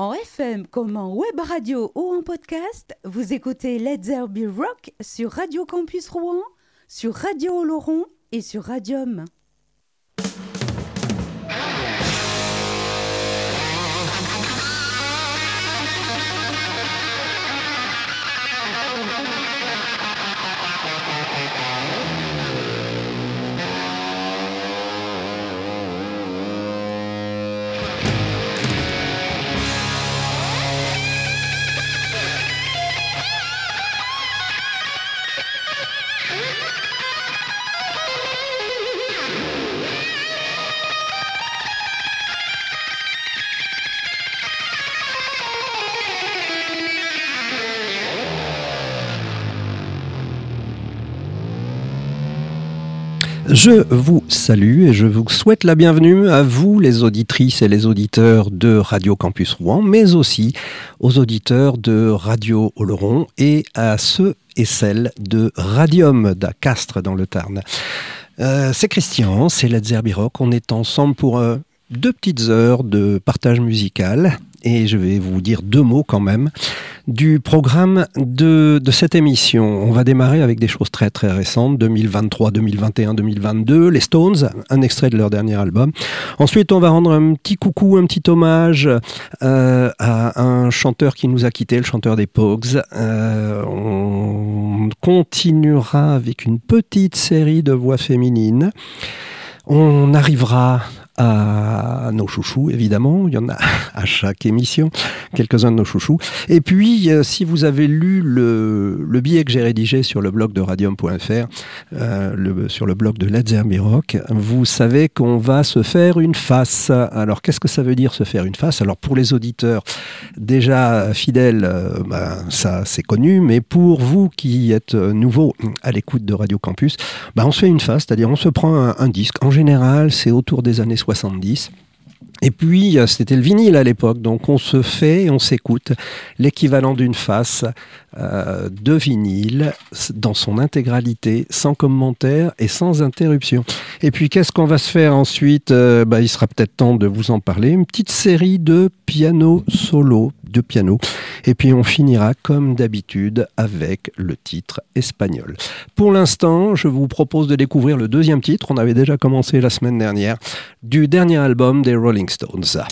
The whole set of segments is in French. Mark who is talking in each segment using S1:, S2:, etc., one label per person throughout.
S1: En FM comme en web radio ou en podcast, vous écoutez Let's There Be Rock sur Radio Campus Rouen, sur Radio Oloron et sur Radium.
S2: Je vous salue et je vous souhaite la bienvenue à vous, les auditrices et les auditeurs de Radio Campus Rouen, mais aussi aux auditeurs de Radio Oloron et à ceux et celles de Radium d'Acastre dans le Tarn. Euh, c'est Christian, c'est Led. On est ensemble pour euh, deux petites heures de partage musical et je vais vous dire deux mots quand même du programme de, de, cette émission. On va démarrer avec des choses très très récentes, 2023, 2021, 2022, les Stones, un extrait de leur dernier album. Ensuite, on va rendre un petit coucou, un petit hommage euh, à un chanteur qui nous a quitté, le chanteur des Pogues. Euh, on continuera avec une petite série de voix féminines. On arrivera à nos chouchous, évidemment. Il y en a à chaque émission, quelques-uns de nos chouchous. Et puis, euh, si vous avez lu le, le billet que j'ai rédigé sur le blog de radium.fr, euh, sur le blog de Led Rock, vous savez qu'on va se faire une face. Alors, qu'est-ce que ça veut dire se faire une face? Alors, pour les auditeurs déjà fidèles, euh, ben, ça c'est connu, mais pour vous qui êtes nouveaux à l'écoute de Radio Campus, ben, on se fait une face, c'est-à-dire on se prend un, un disque. En général, c'est autour des années 70. Et puis, c'était le vinyle à l'époque, donc on se fait, on s'écoute l'équivalent d'une face euh, de vinyle dans son intégralité, sans commentaire et sans interruption. Et puis, qu'est-ce qu'on va se faire ensuite euh, bah, Il sera peut-être temps de vous en parler. Une petite série de piano solo, de piano. Et puis, on finira comme d'habitude avec le titre espagnol. Pour l'instant, je vous propose de découvrir le deuxième titre. On avait déjà commencé la semaine dernière du dernier album des Rolling Stones.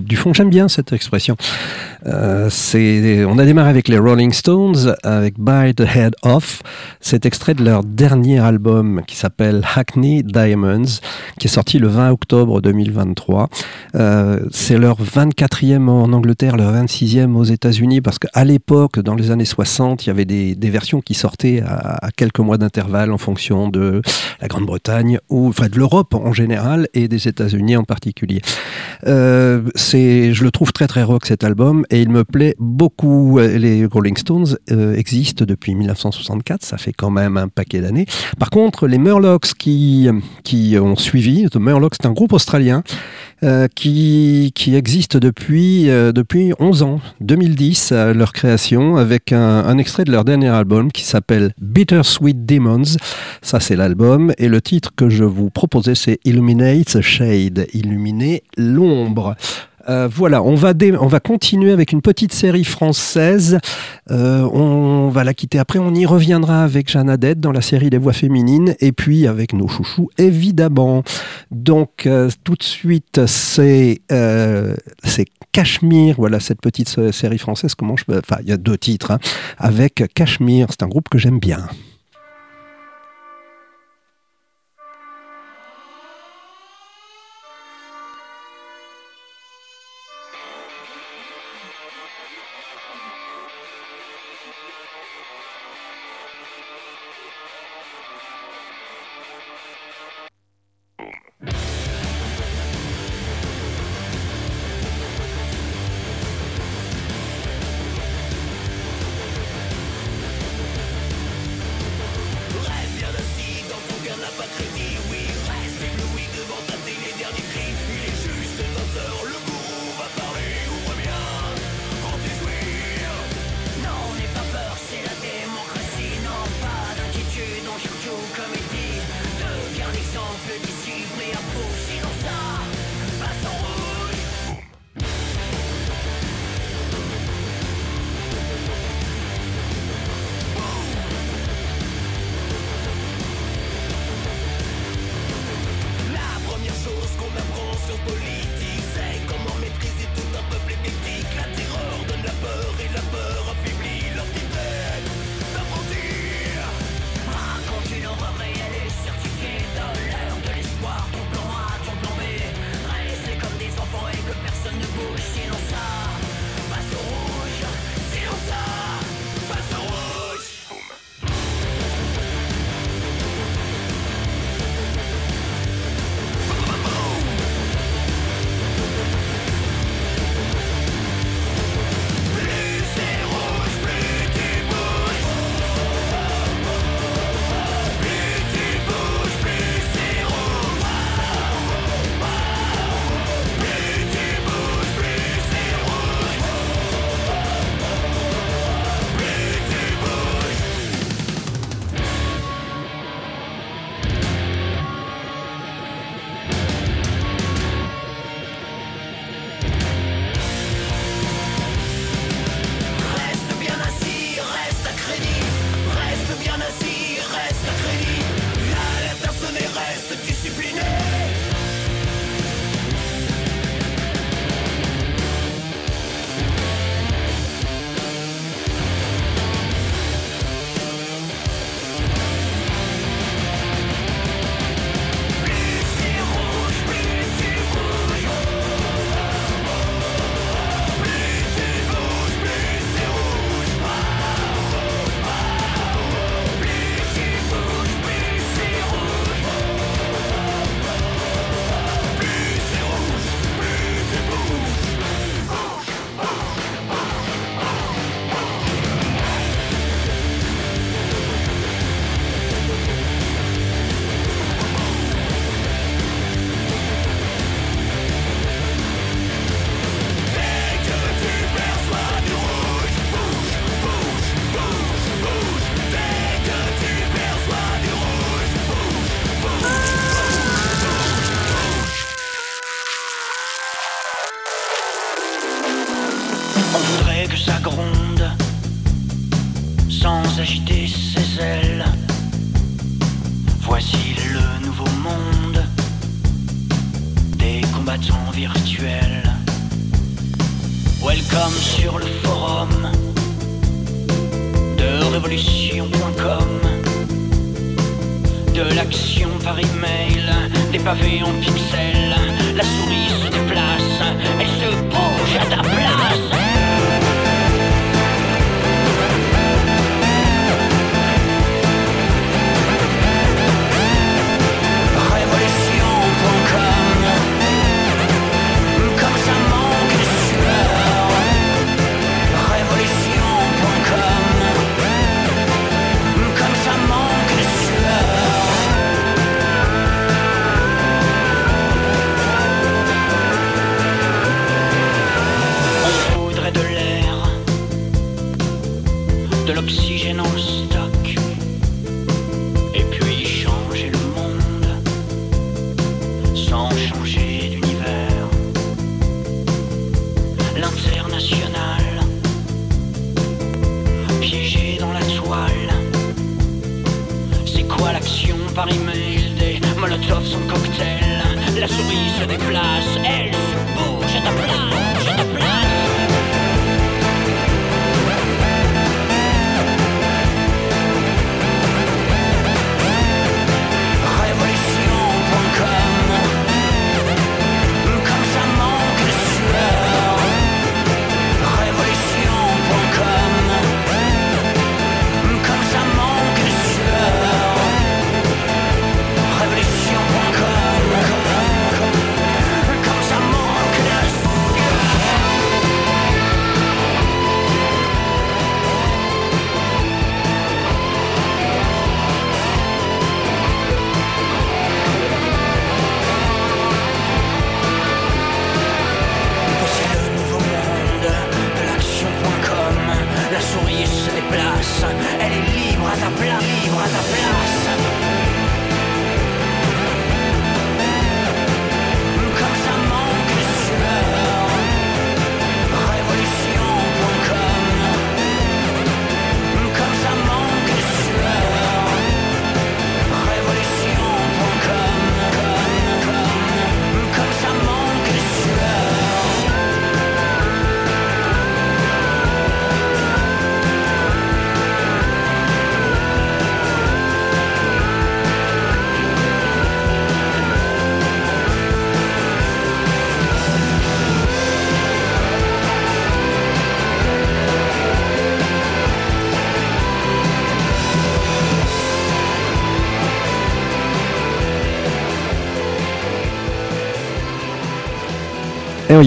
S2: Du fond. J'aime bien cette expression. Euh, on a démarré avec les Rolling Stones avec By the Head Off. C'est extrait de leur dernier album qui s'appelle Hackney Diamonds, qui est sorti le 20 octobre 2023. Euh, c'est leur 24e en Angleterre, leur 26e aux États-Unis, parce qu'à l'époque, dans les années 60, il y avait des, versions qui sortaient à, quelques mois d'intervalle en fonction de la Grande-Bretagne ou enfin de l'Europe en général et des États-Unis en particulier. Euh, je le trouve très très rock cet album et il me plaît beaucoup. Les Rolling Stones euh, existent depuis 1964, ça fait quand même un paquet d'années. Par contre, les Murlocs qui, qui ont suivi, The Murlocs, c'est un groupe australien euh, qui, qui existe depuis, euh, depuis 11 ans, 2010, euh, leur création, avec un, un, extrait de leur dernier album qui s'appelle Bittersweet Demons. Ça, c'est l'album. Et le titre que je vous proposais, c'est Illuminate the Shade, illuminer l'ombre. Euh, voilà, on va, on va continuer avec une petite série française. Euh, on va la quitter après. On y reviendra avec Jeanne Adette dans la série des voix féminines et puis avec nos chouchous, évidemment. Donc, euh, tout de suite, c'est c'est Cachemire. Voilà, cette petite série française. Comment je Enfin, il y a deux titres. Hein, avec Cachemire. C'est un groupe que j'aime bien.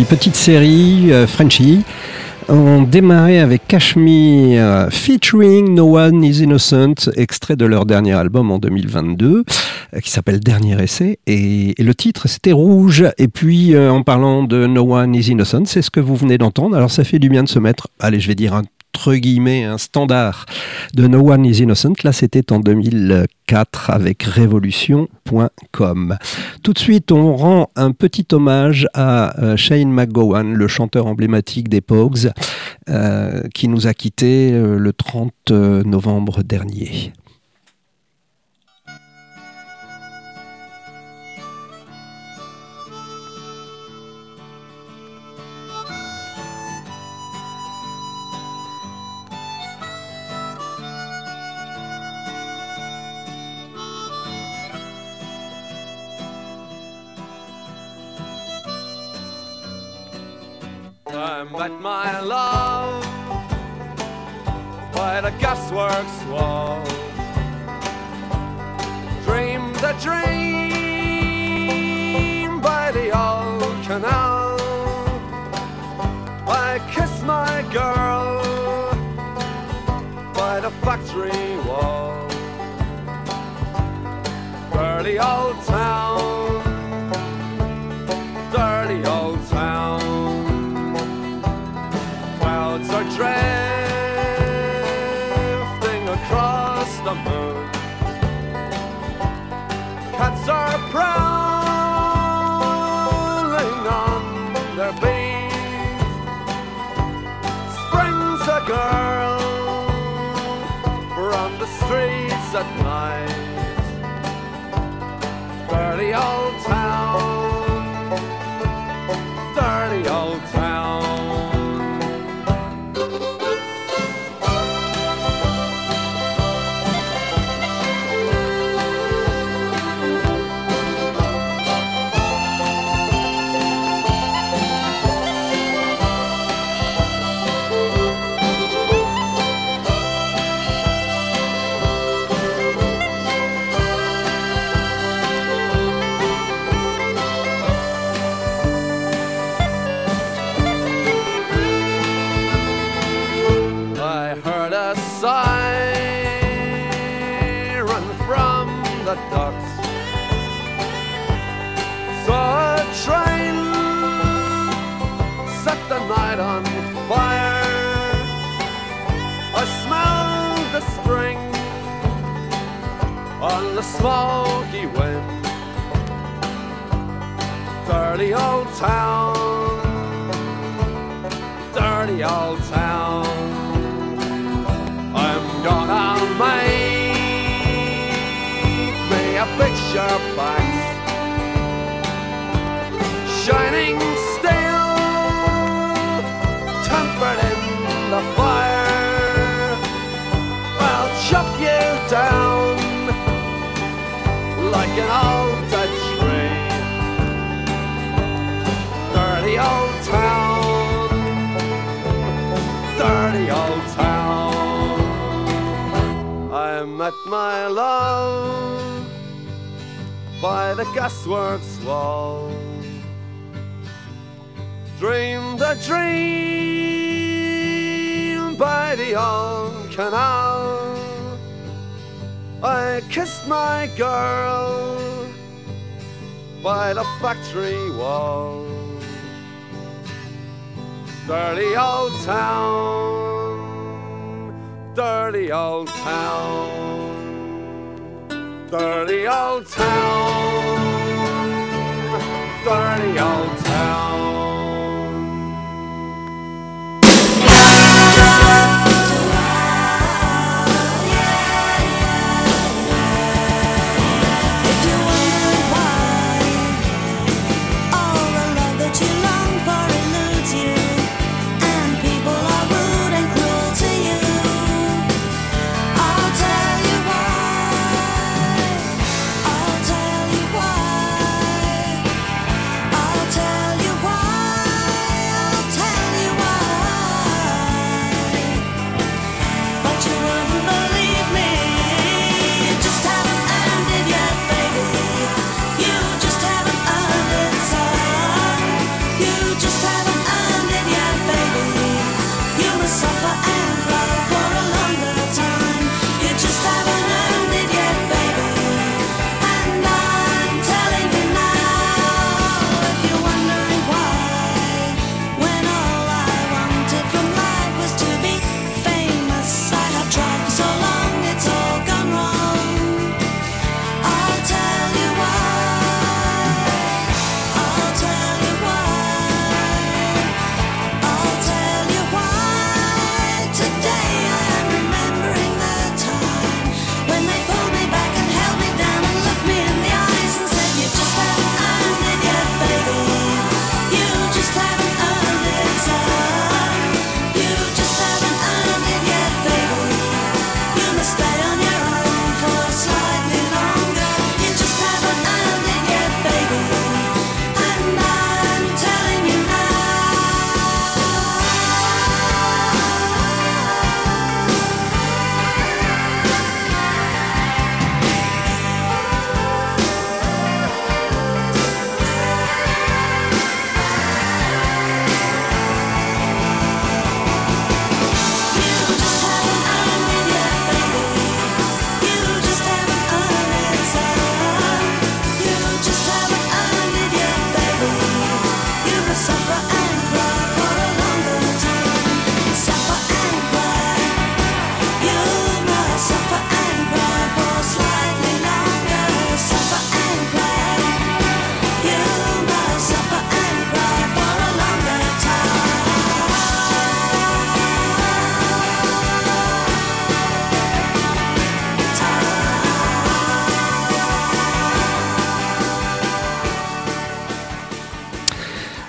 S2: Petite série euh, Frenchy. On démarrait avec Kashmir featuring No One Is Innocent, extrait de leur dernier album en 2022 euh, qui s'appelle Dernier essai. Et, le titre c'était Rouge. Et puis euh, en parlant de No One Is Innocent c'est ce que vous venez d'entendre. Alors ça fait du bien de se mettre allez je vais dire entre un standard de No One Is Innocent. Là, c'était en 2004 avec Révolution.com. Tout de suite, on rend un petit hommage à euh, Shane McGowan, le chanteur emblématique des Pogues, euh, qui nous a quittés euh, le 30 novembre dernier.
S3: Met my love by the gasworks wall. Dreamed a dream by the old canal. I kissed my girl by the factory wall. Dirty old town,
S4: y'all. Smoky wind. Dirty old town, dirty old town. I'm gonna make me a picture box, shining steel, tempered in the fire. Met my love by the gasworks wall. Dreamed a dream by the old canal. I kissed my girl by the factory wall. Dirty old town, dirty old town, dirty old town,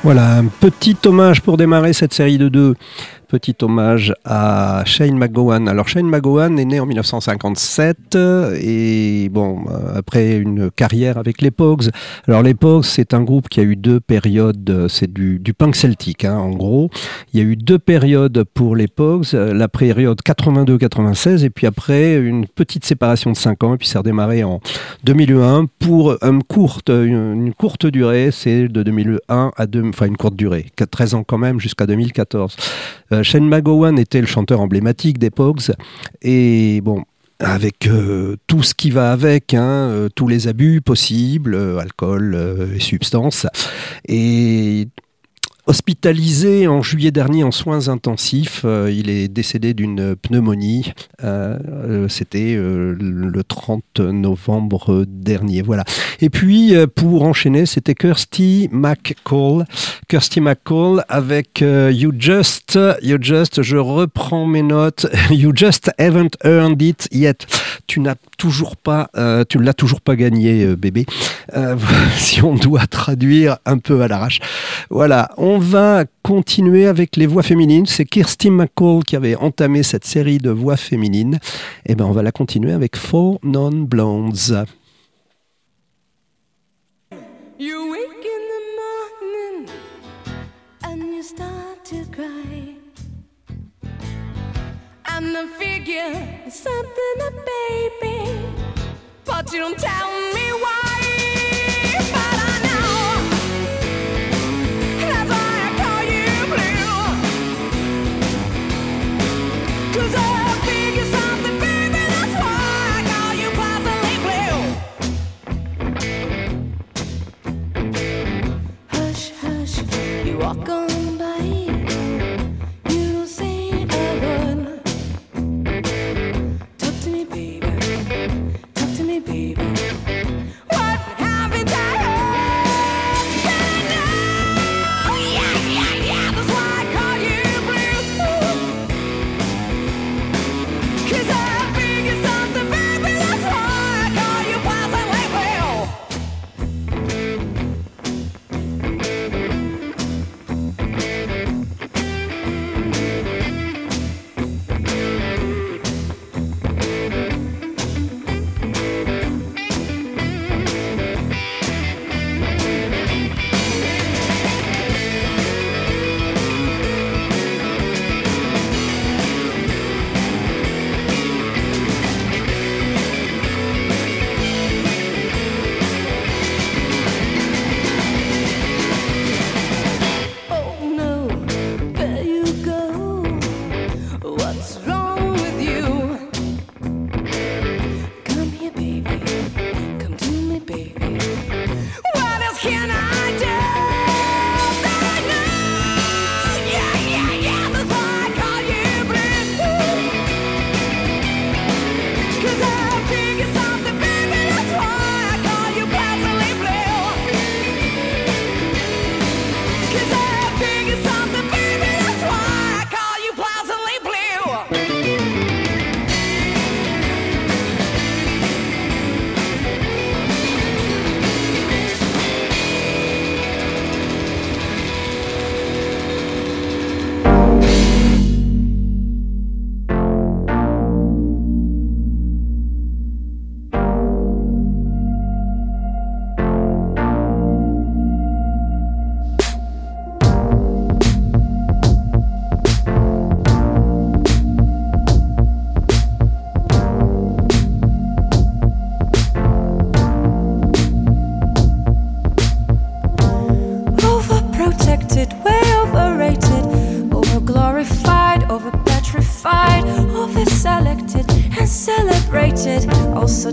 S2: Voilà, un petit hommage pour démarrer cette série de deux. Petit hommage à Shane McGowan. Alors Shane McGowan est né en 1957 euh, et bon euh, après une carrière avec les Pogues. Alors les Pogues c'est un groupe qui a eu deux périodes. euh, C'est du, du punk celtique hein, en gros. Il y a eu deux périodes pour les euh, La période 82-96 et puis après une petite séparation de 5 ans et puis ça a redémarré en 2001 pour une courte, une, courte durée, c'est de 2001 à deux, enfin une courte durée, 13 ans quand même jusqu'à 2014. Euh, Shane McGowan était le chanteur emblématique des Pogues et bon. avec euh, tout ce qui va avec, hein, euh, tous les abus possibles, euh, alcool et substances. Et hospitalisé en juillet dernier en soins intensifs, euh, il est décédé d'une pneumonie. Euh, euh, C'était le 30 novembre dernier. Voilà. Et puis, pour enchaîner, c'était Kirsty McCall. Kirsty McCall avec You Just, You Just, je reprends mes notes. You just haven't earned it yet. Tu n'as toujours pas, euh, tu l'as toujours pas gagné, euh, bébé. Euh, si on doit traduire un peu à l'arrache. Voilà, on va continuer avec les voix féminines. C'est Kirsty McCall qui avait entamé cette série de voix féminines. Et ben, on va la continuer avec Four Non-Blondes.
S5: You And I figure something a baby, but you don't tell me why. But I know that's why I call you blue. 'Cause I figure something, baby, that's why I call you blue. Hush, hush, you walk on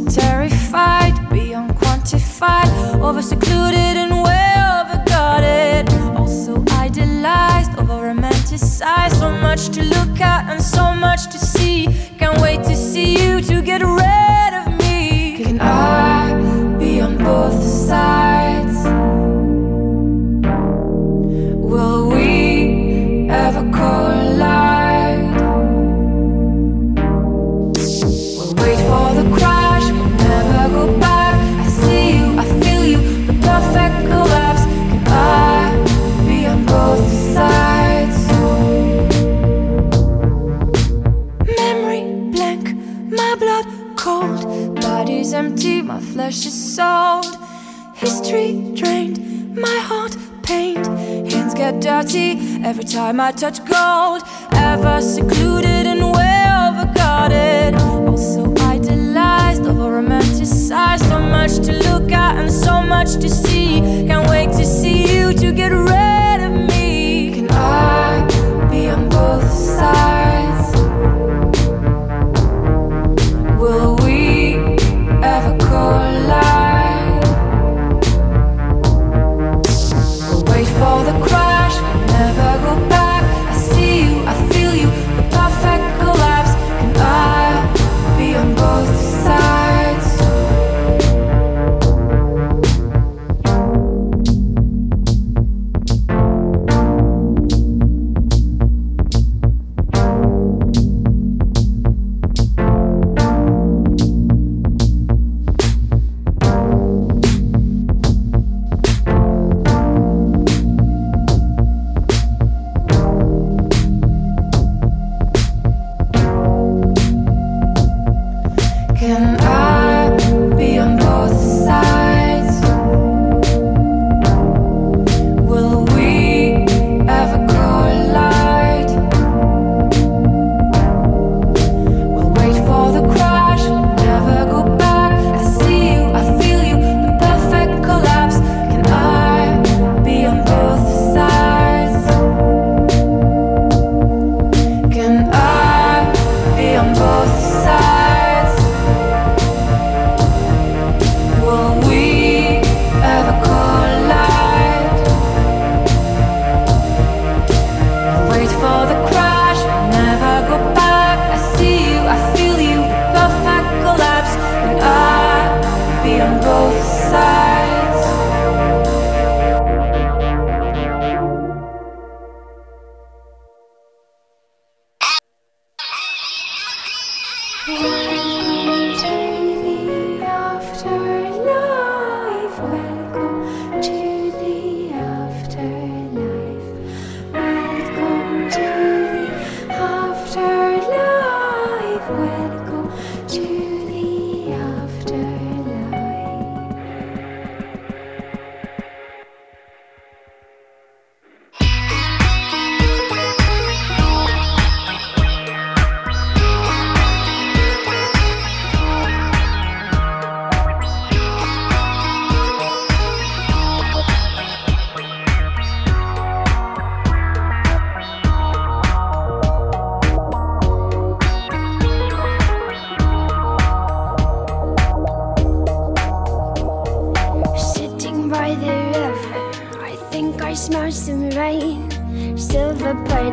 S5: terrified, beyond quantified, over secluded and way overguarded. Also idolized, over romanticized. So much to look at and so much to see. Can't wait to see you to get rid is sold. History drained, my heart pained. Hands get dirty every time I touch gold. Ever secluded and way overguarded. Also idolized, over romanticized. So much to look at and so much to see. Can't wait to see you to get rid of me. Can I be on both sides?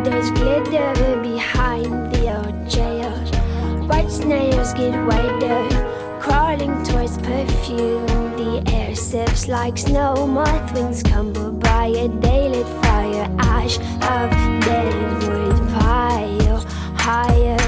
S6: Puddles glitter behind the old jail. White snails get whiter, crawling towards perfume. The air sips like snow, moth wings tumble by a daylit fire. Ash of dead wood pile higher,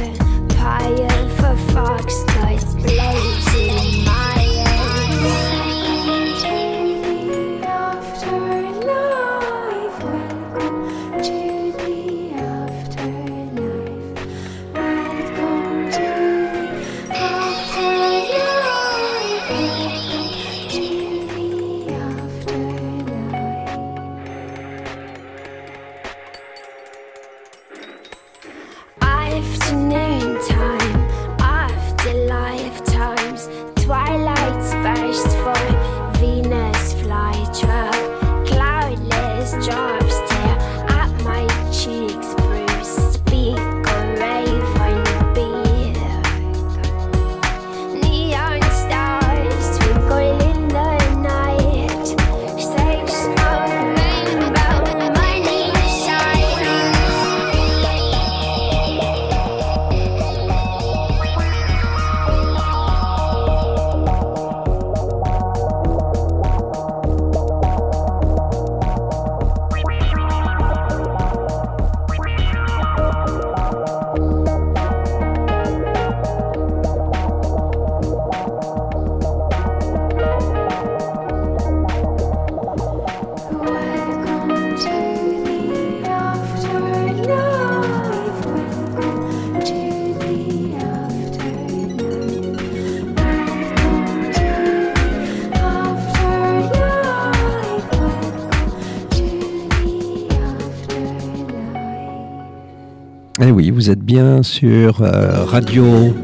S2: sur euh, radio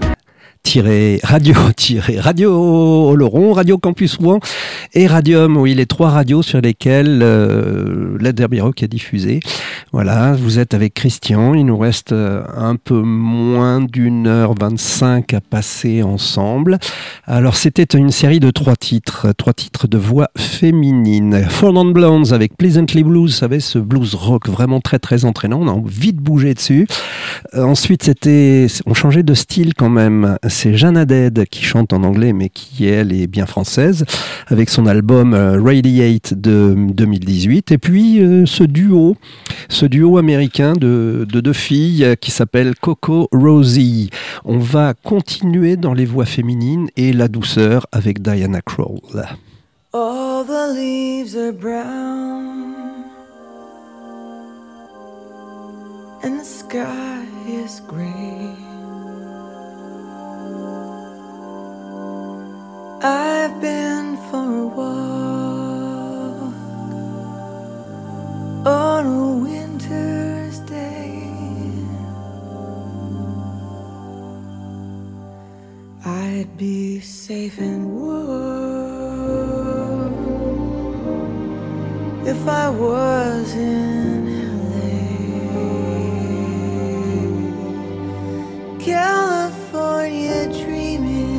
S2: radio radio Oloron, Radio Campus Rouen et Radium, oui, les trois radios sur lesquelles euh, la Derby Rock est diffusée. Voilà, vous êtes avec Christian, il nous reste euh, un peu moins d'une heure vingt-cinq à passer ensemble. Alors c'était une série de trois titres, trois titres de voix féminine. Non Blondes avec Pleasantly Blues, vous savez, ce blues rock vraiment très très entraînant, on a envie de bouger dessus. Euh, ensuite, c'était, on changeait de style quand même. C'est Jeanne Haddad qui chante en anglais, mais qui elle est bien française, avec son album euh, Radiate de 2018. Et puis ce duo, ce duo américain de, de deux filles qui s'appelle Coco Rosie. On va continuer dans les voix féminines et la douceur avec Diana
S7: brown and the sky is. I've been for a Tuesday. I'd be safe and warm if I was in LA. California dreaming.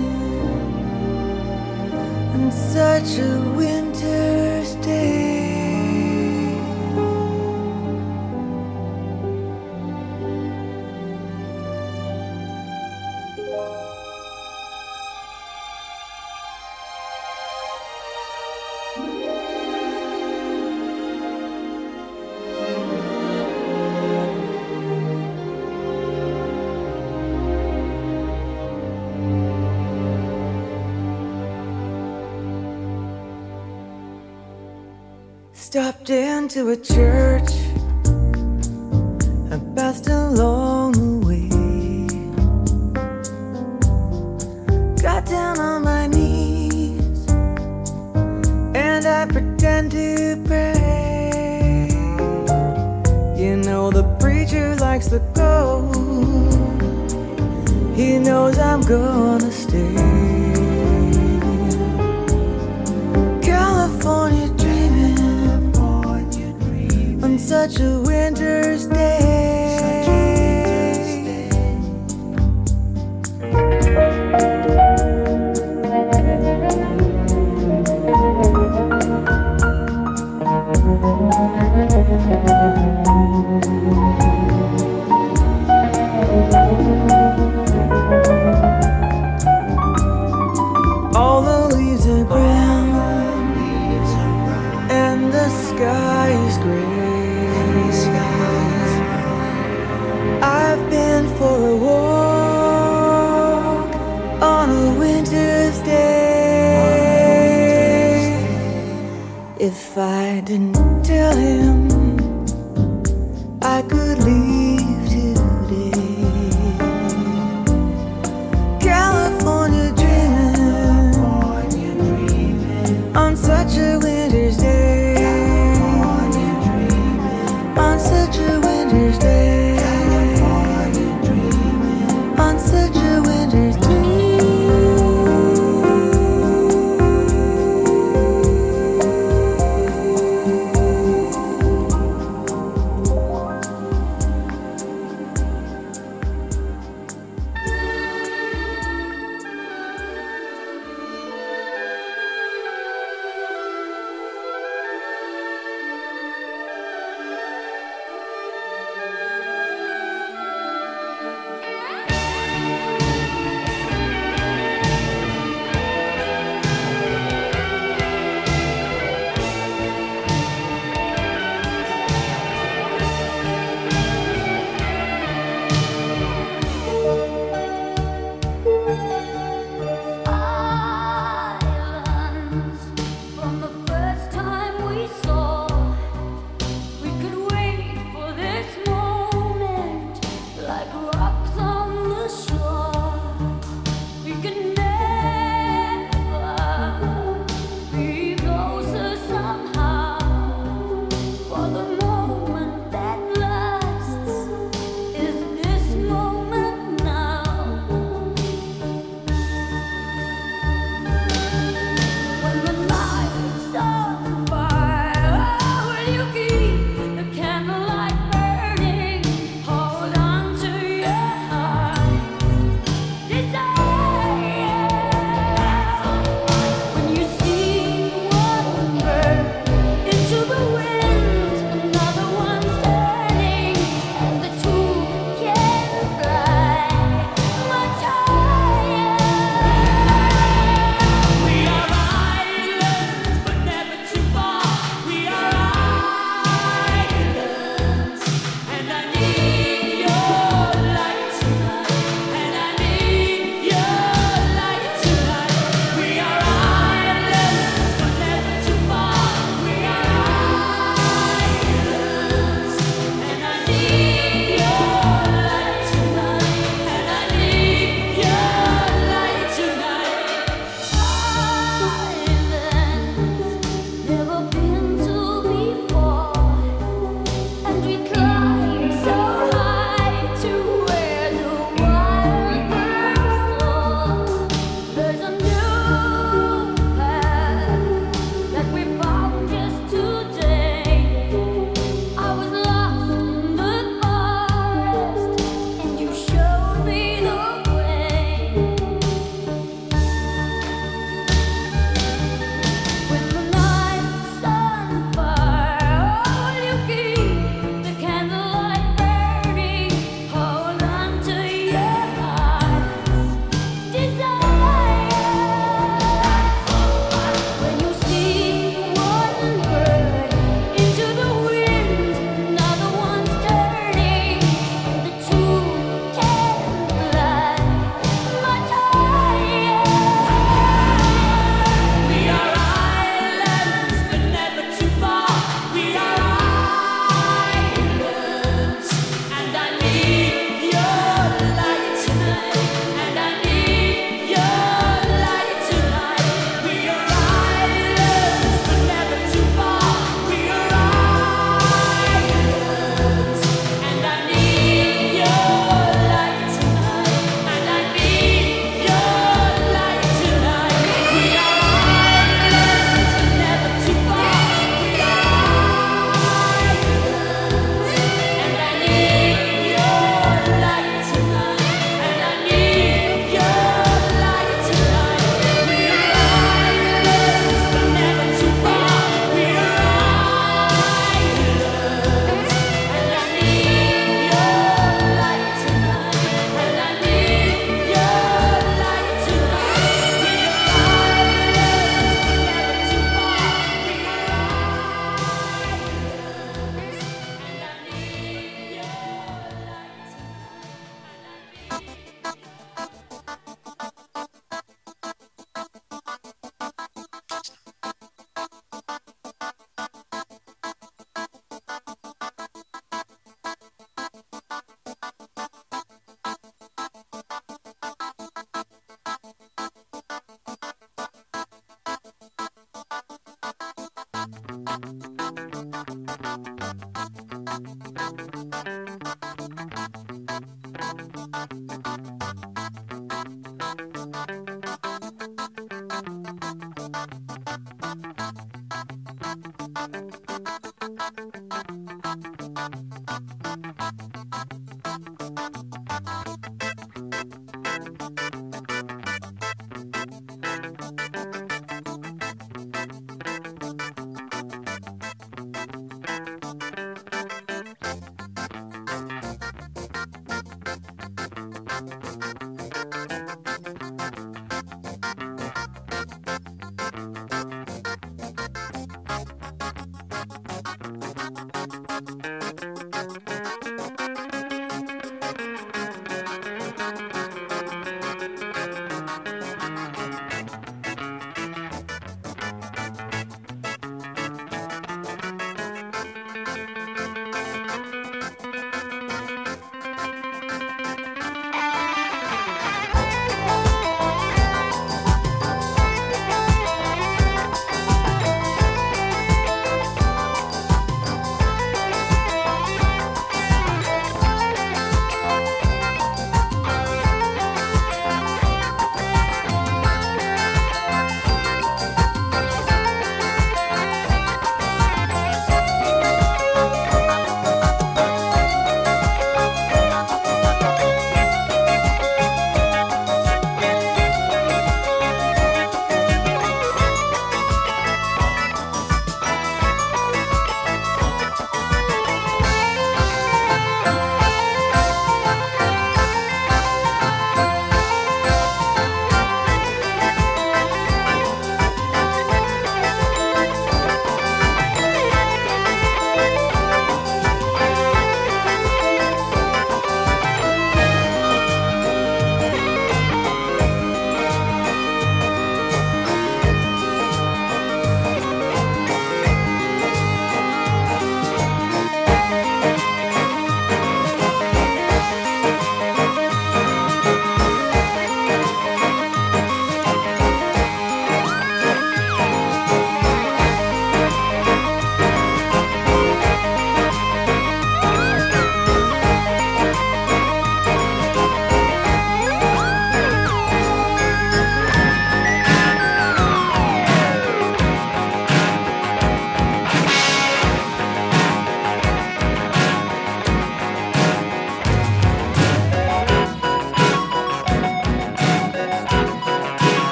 S7: Into a church and passed along the way. Got down on my knees and I pretend to pray. You know, the preacher likes the go. He knows I'm gonna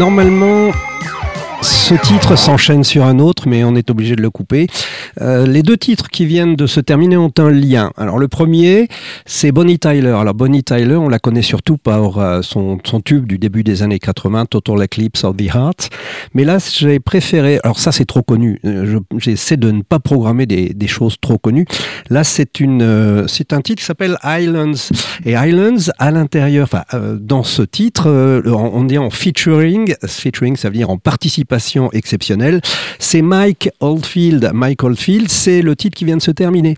S2: Normalement, ce titre s'enchaîne sur un autre, mais on est obligé de le couper. Euh, les deux titres qui viennent de se terminer ont un lien. Alors le premier, c'est Bonnie Tyler. Alors Bonnie Tyler, on la connaît surtout par euh, son, son tube du début des années 80, Total Eclipse of the Heart. Mais là, j'ai préféré. Alors ça, c'est trop connu. Euh, je- J'essaie de ne pas programmer des, des choses trop connues. Là, c'est une, euh, c'est un titre qui s'appelle Islands. Et Islands, à l'intérieur, enfin, dans ce titre, on est en featuring. Featuring, ça veut dire en participation exceptionnelle. C'est Mike Oldfield. Mike Oldfield, c'est le titre qui vient de se terminer.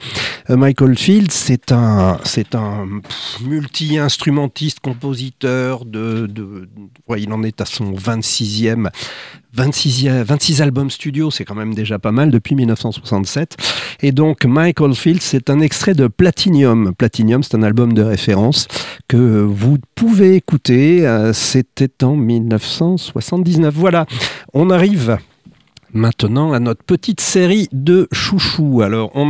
S2: Euh, Mike Oldfield, c'est un, c'est un multi-instrumentiste, compositeur de, de, il en est à son 26e 26, 26 albums studio, c'est quand même déjà pas mal depuis 1967. Et donc, Michael Field, c'est un extrait de Platinum. Platinum, c'est un album de référence que vous pouvez écouter. Euh, C'était en 1979. Voilà, on arrive maintenant à notre petite série de chouchous. Alors, on,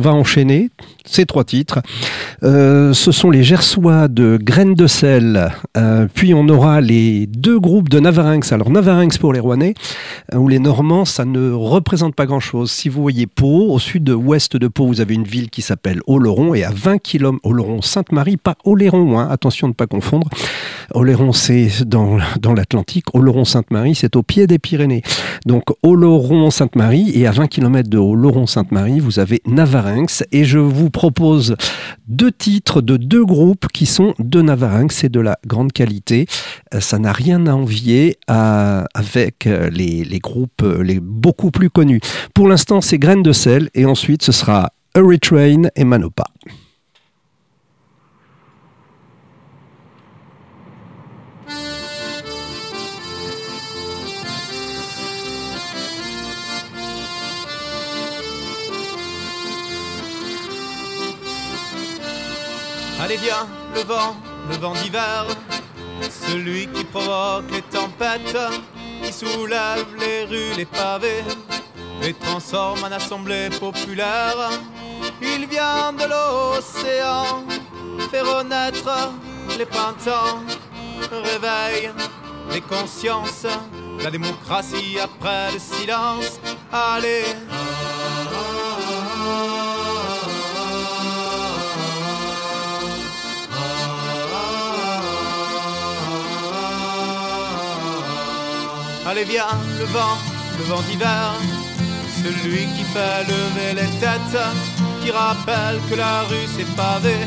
S2: va enchaîner ces trois titres. Euh, ce sont les Gersois de Graines de sel. Euh, puis on aura les deux groupes de Navarinx. Alors Navarinx pour les Rouennais, euh, ou les Normands, ça ne représente pas grand-chose. Si vous voyez Pau, au sud-ouest de Pau, vous avez une ville qui s'appelle Oloron, et à 20 km, Oloron-Sainte-Marie, pas Oléron, hein, attention de ne pas confondre. Oléron, c'est dans, dans l'Atlantique. Oloron-Sainte-Marie, c'est au pied des Pyrénées. Donc Oloron-Sainte-Marie, et à 20 km de Oloron-Sainte-Marie, vous avez Navarinx, et je vous propose deux titres de deux groupes qui sont de Navarinx, c'est de la grande qualité. Euh, Ça n'a rien à envier avec euh, les, les groupes euh, les beaucoup plus connus. Pour l'instant, c'est Graines de sel, et ensuite ce sera Hurricane et Manopa.
S8: Le vent, le vent d'hiver, celui qui provoque les tempêtes, qui soulève les rues, les pavés, les transforme en assemblée populaire. Il vient de l'océan, fait renaître les printemps, réveille les consciences, la démocratie après le silence. Allez. Allez viens, le vent, le vent d'hiver, celui qui fait lever les têtes, qui rappelle que la rue s'est pavée,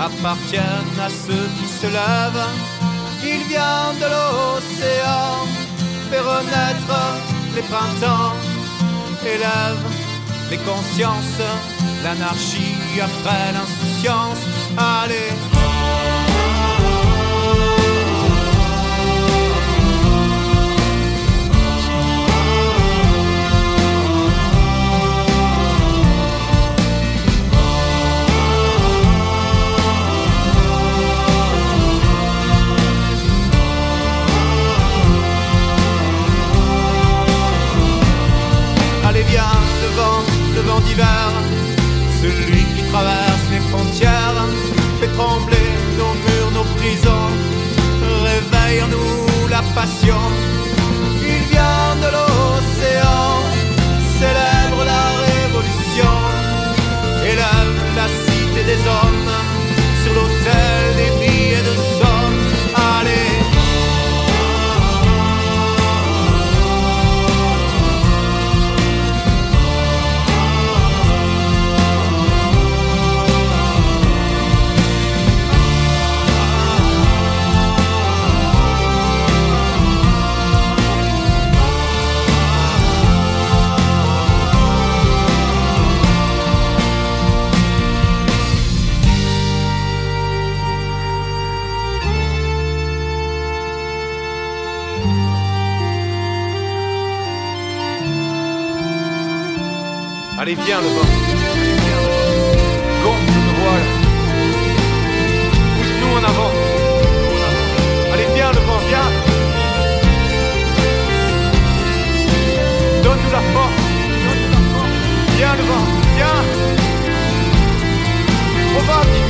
S8: appartiennent à ceux qui se lèvent. Il vient de l'océan, fait renaître les printemps, élève les consciences, l'anarchie après l'insouciance. Allez passion. Viens le vent. Gonfle le voile. Pousse-nous en avant. Allez, viens le vent, viens. Donne-nous la force. Viens le vent, viens. Provoque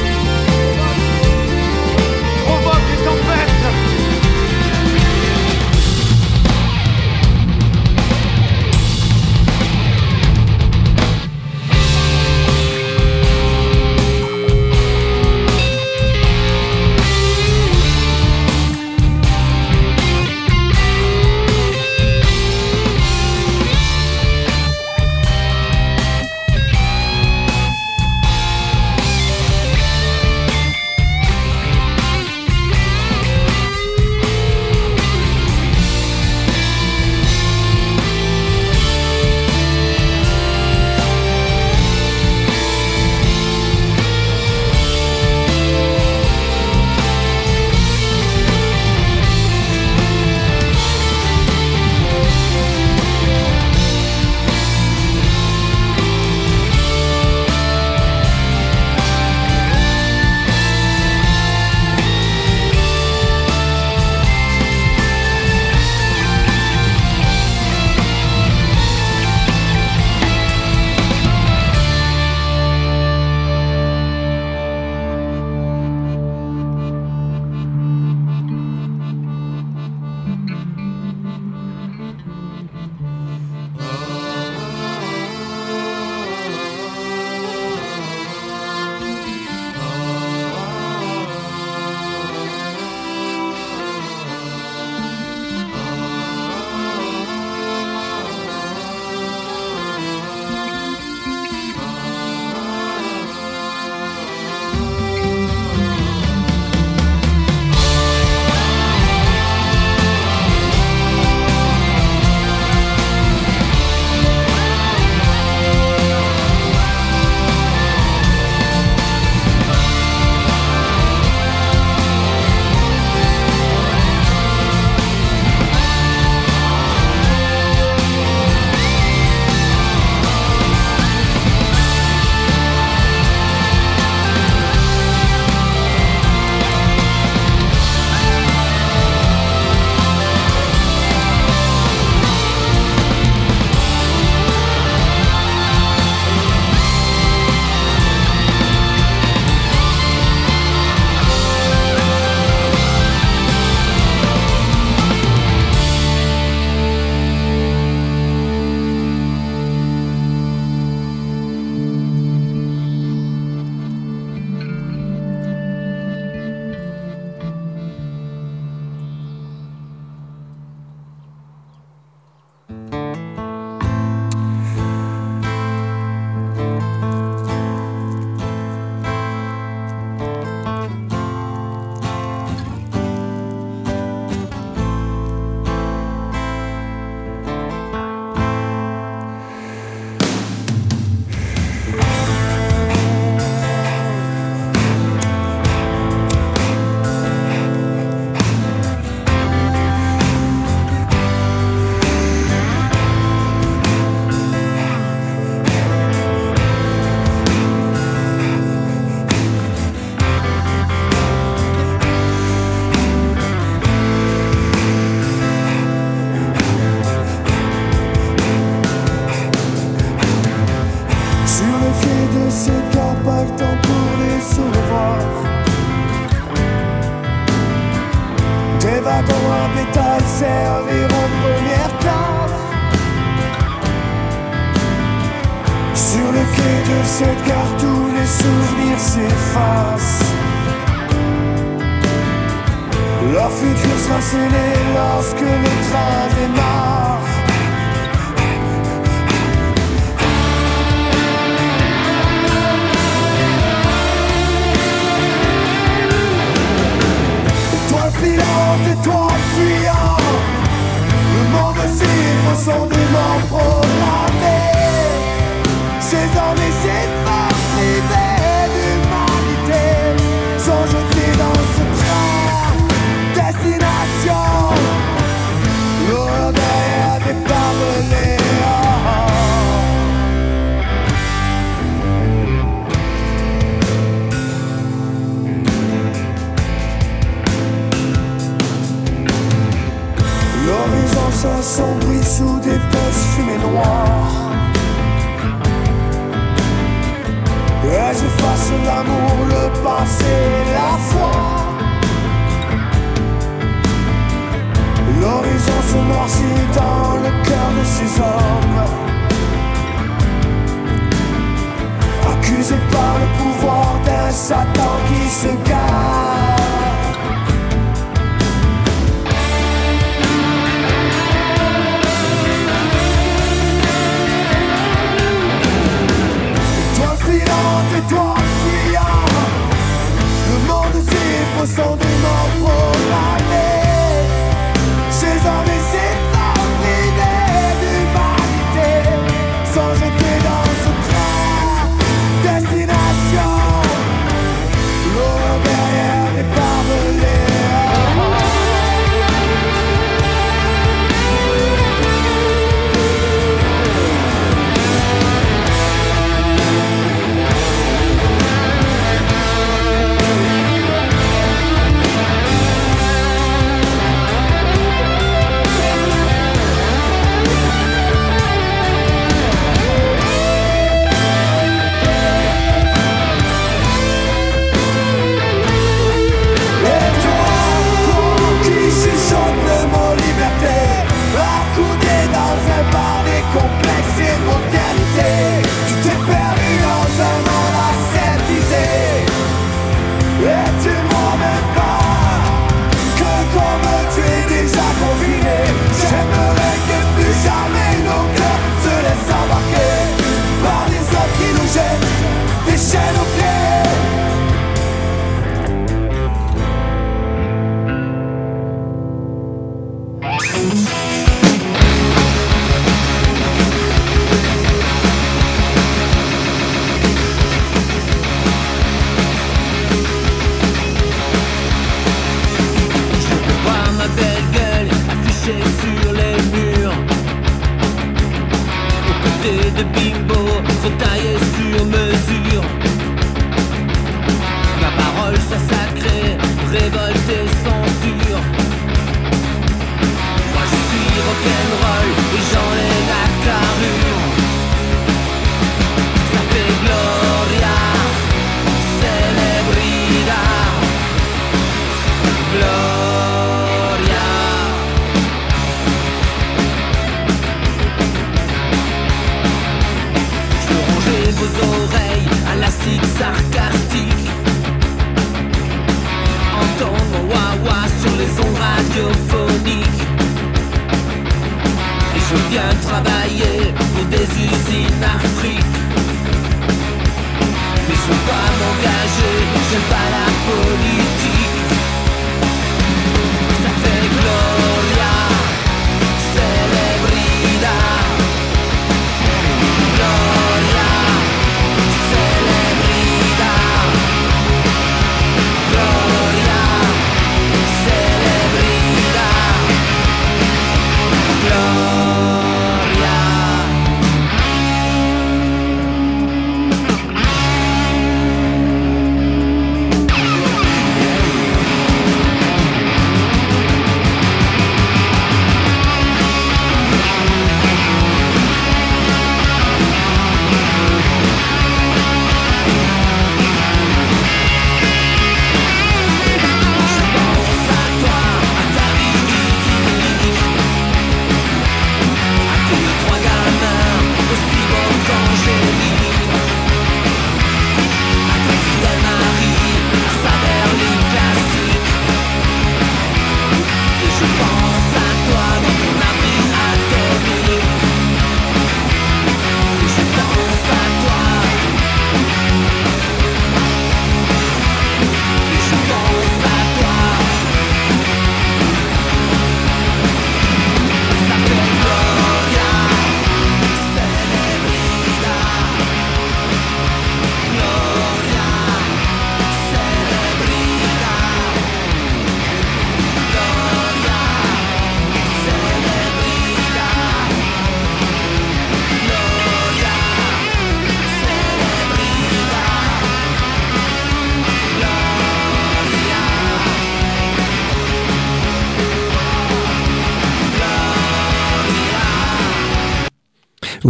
S9: Satan qui se cache. Toi filant et toi fuyant, le monde
S5: s'effondre. go.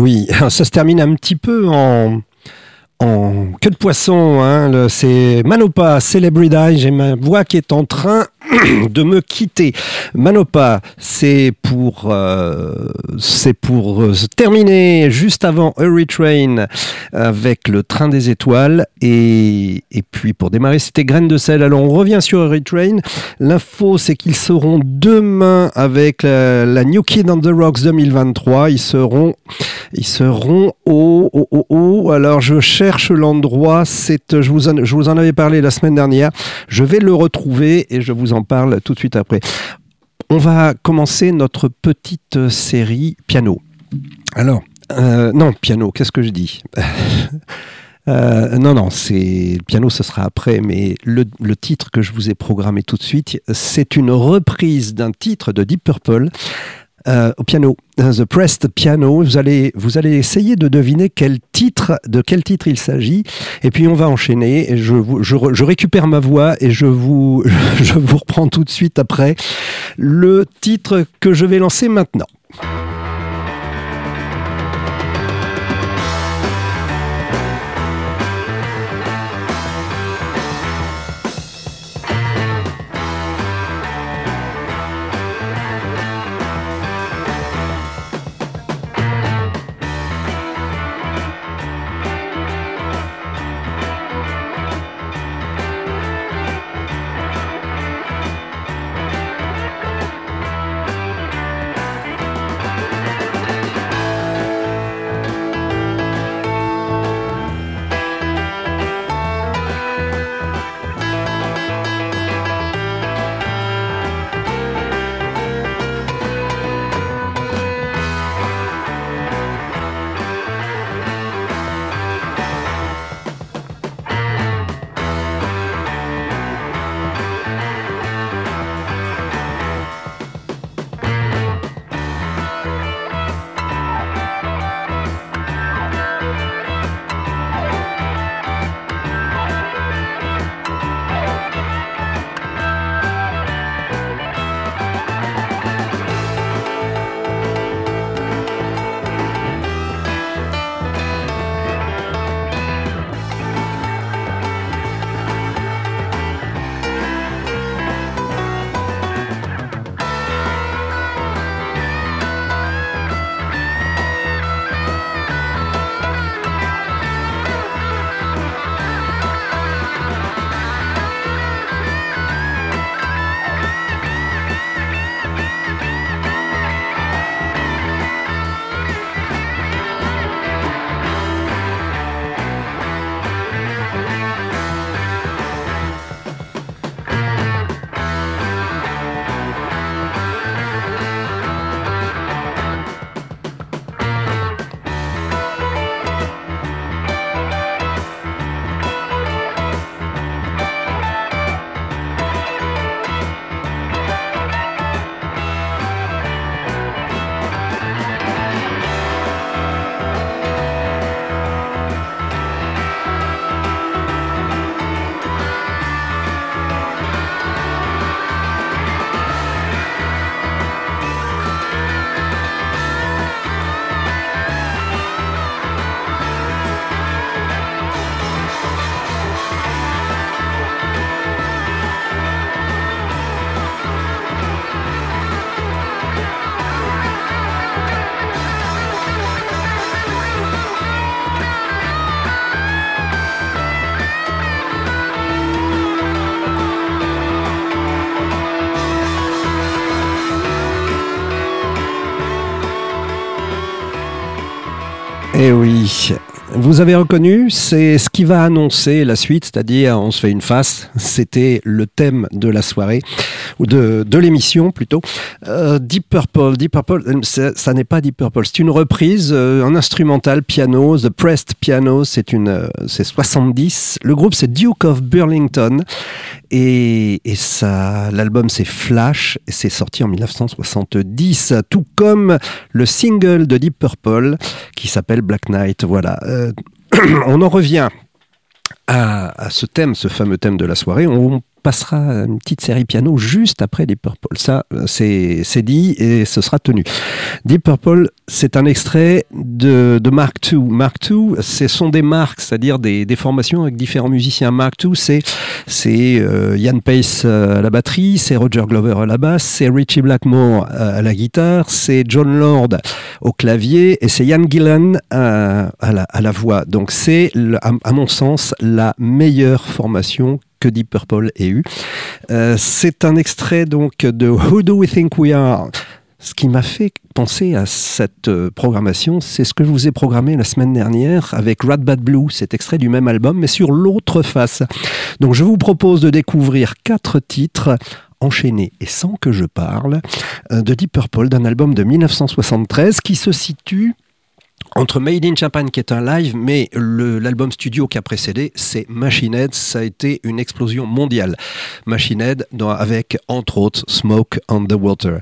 S2: Oui, ça se termine un petit peu en, en queue de poisson. Hein. C'est Manopa, Celebrity. J'ai ma voix qui est en train de me quitter. Manopa, c'est pour, euh, c'est pour euh, terminer juste avant Hurry Train avec le train des étoiles. Et, et puis pour démarrer, c'était Graines de sel. Alors on revient sur Hurry Train. L'info, c'est qu'ils seront demain avec la, la New Kid on the Rocks 2023. Ils seront ils seront au, au, au, au- Alors, je cherche l'endroit. C'est, je vous, en, je vous en avais parlé la semaine dernière. Je vais le retrouver et je vous en parle tout de suite après. On va commencer notre petite série piano. Alors, euh, non, piano, qu'est-ce que je dis Euh, non, non, c'est piano, ce sera après, mais le, le titre que je vous ai programmé tout de suite, c'est une reprise d'un titre de Deep Purple euh, au piano, euh, The Pressed Piano. Vous allez, vous allez essayer de deviner quel titre, de quel titre il s'agit, et puis on va enchaîner. Et je, je, je récupère ma voix et je vous, je vous reprends tout de suite après le titre que je vais lancer maintenant. Eh oui. Vous avez reconnu, c'est ce qui va annoncer la suite, c'est-à-dire on se fait une face. C'était le thème de la soirée ou de, l'émission plutôt. Euh, Deep Purple, Deep Purple, euh, ça, n'est pas Deep Purple, c'est une reprise, euh, un instrumental piano, The Pressed Piano, c'est une, c'est 70. Le groupe c'est Duke of Burlington et, et ça, l'album c'est Flash et c'est sorti en 1970, tout comme le single de Deep Purple qui s'appelle Black Knight. Voilà. On en revient à, ce thème, ce fameux thème de la soirée. Passera une petite série piano juste après Deep Purple. Ça, c'est dit et ce sera tenu. Deep Purple, c'est un extrait de, Mark II. Mark II, ce sont des marques, c'est-à-dire des, des formations avec différents musiciens. Mark II, c'est c'est euh, Ian Pace euh, à la batterie, c'est Roger Glover à la basse, c'est Richie Blackmore euh, à la guitare, c'est John Lord au clavier et c'est Ian Gillan à, la, à la voix. Donc c'est, à mon sens, la meilleure formation que Deep Purple ait eu. Euh, c'est un extrait donc de Who Do We Think We Are? Ce qui m'a fait penser à cette euh, programmation, c'est ce que je vous ai programmé la semaine dernière avec Rat Bad Blue, cet extrait du même album, mais sur l'autre face. Donc je vous propose de découvrir quatre titres enchaînés et sans que je parle euh, de Deep Purple d'un album de 1973 qui se situe entre Made in Japan qui est un live, mais l'album studio qui a précédé, c'est Machine Head. Ça a été une explosion mondiale. Machine Head, avec entre autres Smoke on the Water.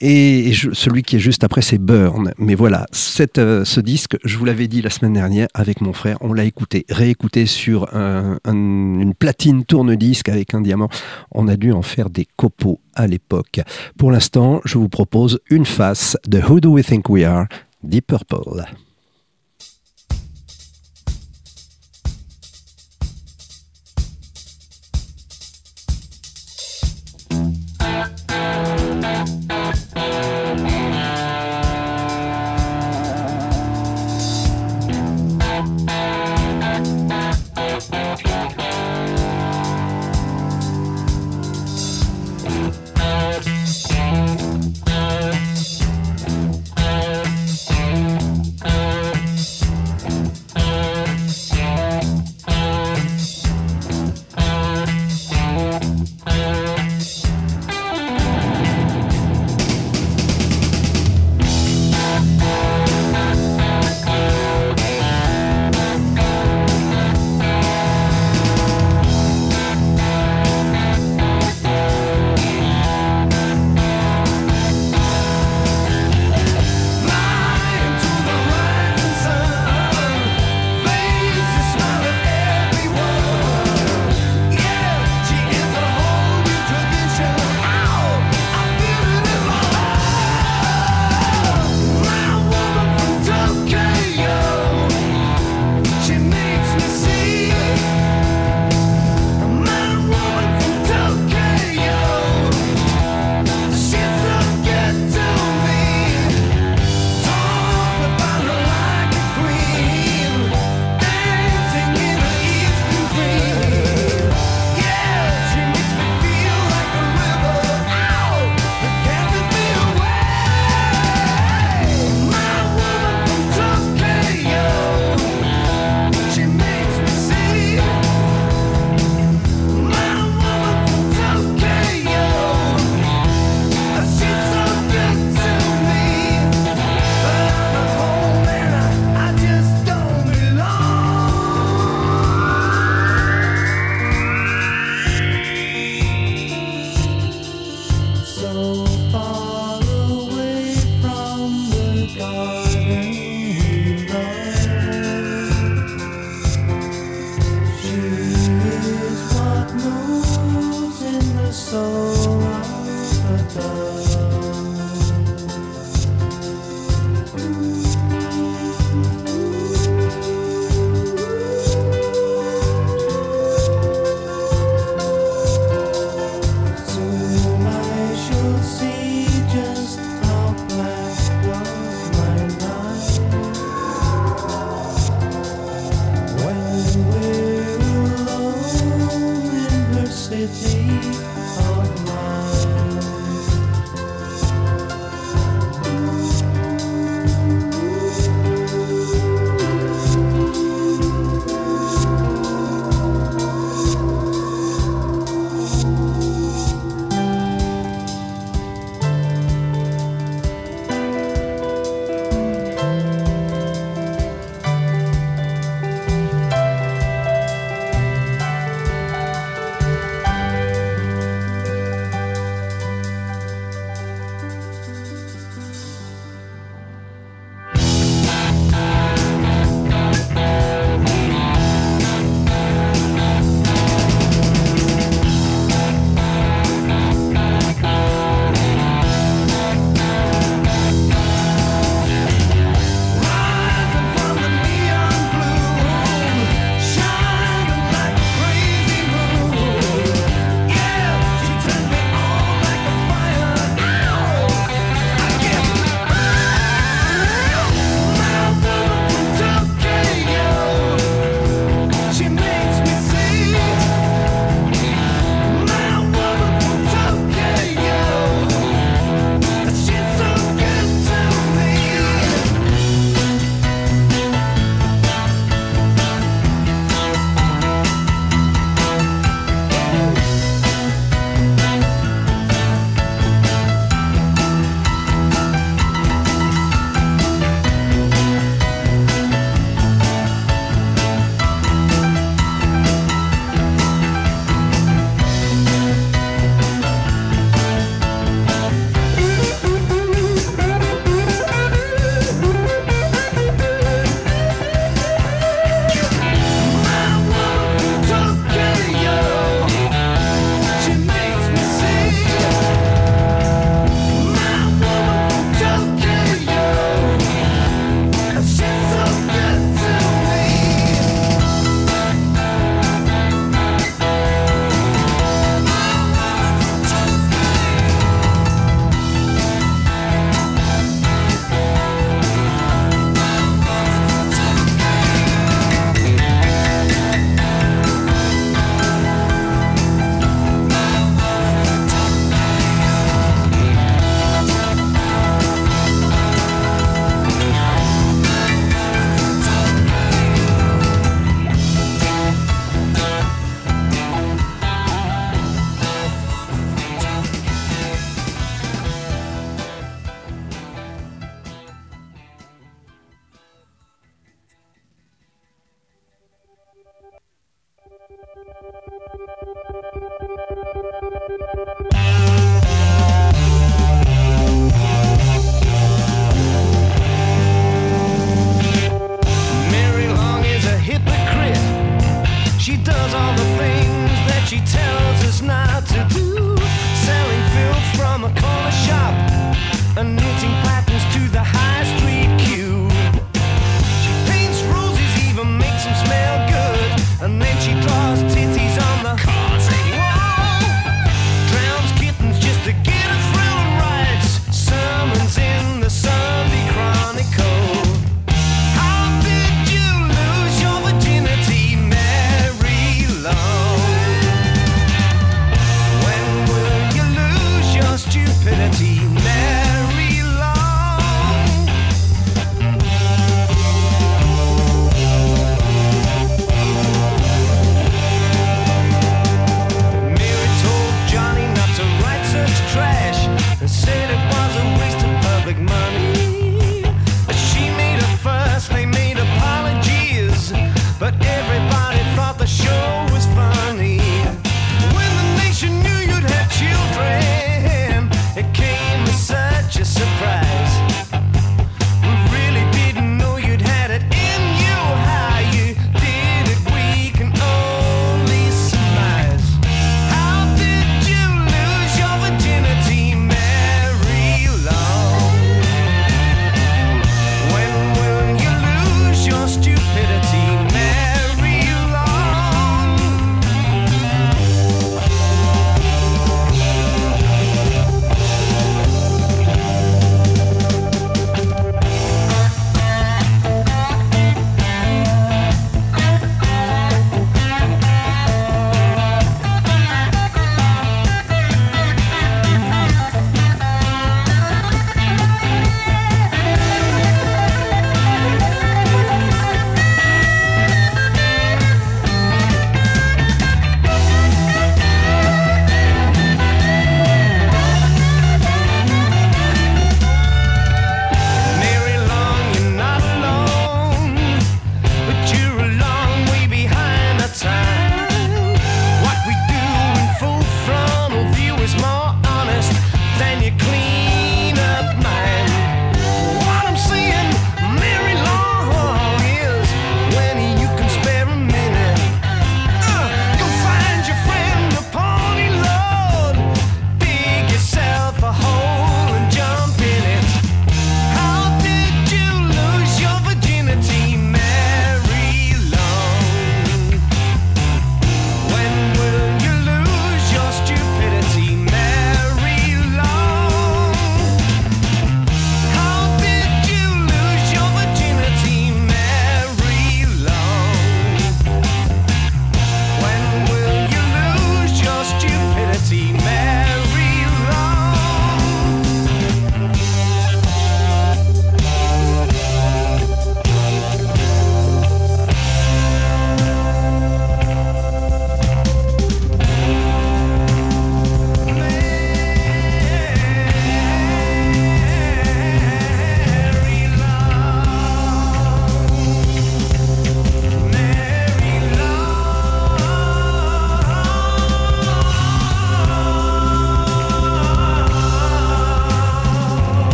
S2: Et celui qui est juste après, c'est Burn. Mais voilà, euh, ce disque, je vous l'avais dit la semaine dernière avec mon frère, on l'a écouté, réécouté sur un- un- une platine tourne-disque avec un diamant. On a dû en faire des copeaux à l'époque. Pour l'instant, je vous propose une face de Who Do We Think We Are, Deep Purple.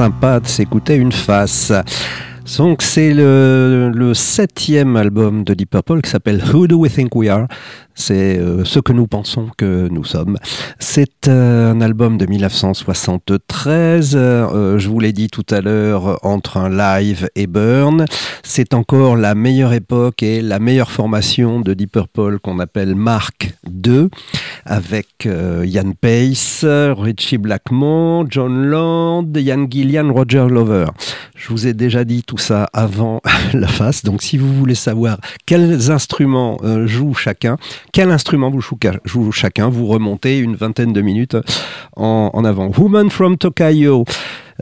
S2: Sympa de s'écouter une face. Donc c'est le, septième album de Deep Purple qui s'appelle Who Do We Think We Are? C'est euh, ce que nous pensons que nous sommes. C'est euh, un album de 1973, euh, je vous l'ai dit tout à l'heure, entre un live et Burn. C'est encore la meilleure époque et la meilleure formation de Deep Purple qu'on appelle Mark II, avec Ian Pace, Richie Blackmore, John Land, Ian Gillian, Roger Lover. Je vous ai déjà dit tout ça avant la face, donc si vous voulez savoir quels instruments jouent chacun, quel instrument vous joue chacun? Vous remontez une vingtaine de minutes en, en avant. Woman from Tokyo.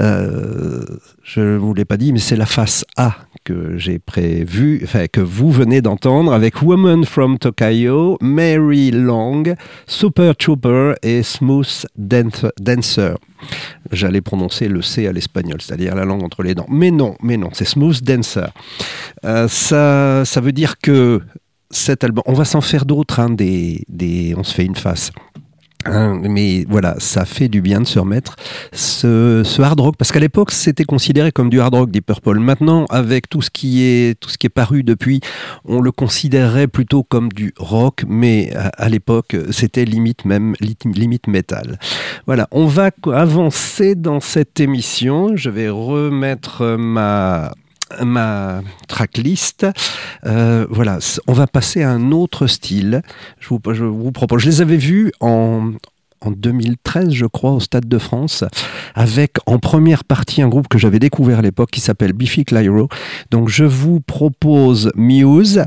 S2: Euh, je ne vous l'ai pas dit, mais c'est la face A que j'ai prévu, enfin que vous venez d'entendre avec Woman from Tokyo, Mary Long, Super Trooper et Smooth Dancer. J'allais prononcer le C à l'espagnol, c'est-à-dire la langue entre les dents. Mais non, mais non, c'est Smooth Dancer. Euh, ça, ça veut dire que cet album, on va s'en faire d'autres, hein, des, des, on se fait une face. Hein, mais voilà, ça fait du bien de se remettre ce, hard rock parce qu'à l'époque c'était considéré comme du hard rock des Purple. Maintenant, avec tout ce qui est tout ce qui est paru depuis, on le considérerait plutôt comme du rock, mais à, à l'époque c'était limite même limite métal. Voilà, on va avancer dans cette émission. Je vais remettre ma ma tracklist. Euh, voilà, on va passer à un autre style. Je vous, propose. Je les avais vus en, en 2013, je crois, au Stade de France, avec en première partie un groupe que j'avais découvert à l'époque qui s'appelle Biffy Clyro. Donc je vous propose Muse.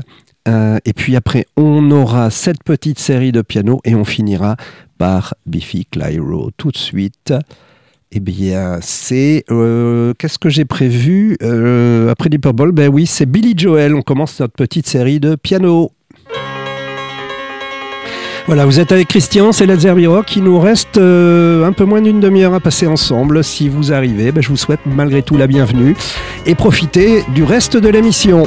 S2: Euh, et puis après, on aura cette petite série de piano et on finira par Biffy Clyro tout de suite. Eh bien, c'est. Euh, Qu'est-ce que j'ai prévu euh, après Deep Purple Ben oui, c'est Billy Joel. On commence notre petite série de piano. Voilà, vous êtes avec Christian, c'est Let's Rock. Il nous reste euh, un peu moins d'une demi-heure à passer ensemble. Si vous arrivez, ben, je vous souhaite malgré tout la bienvenue et profitez du reste de l'émission.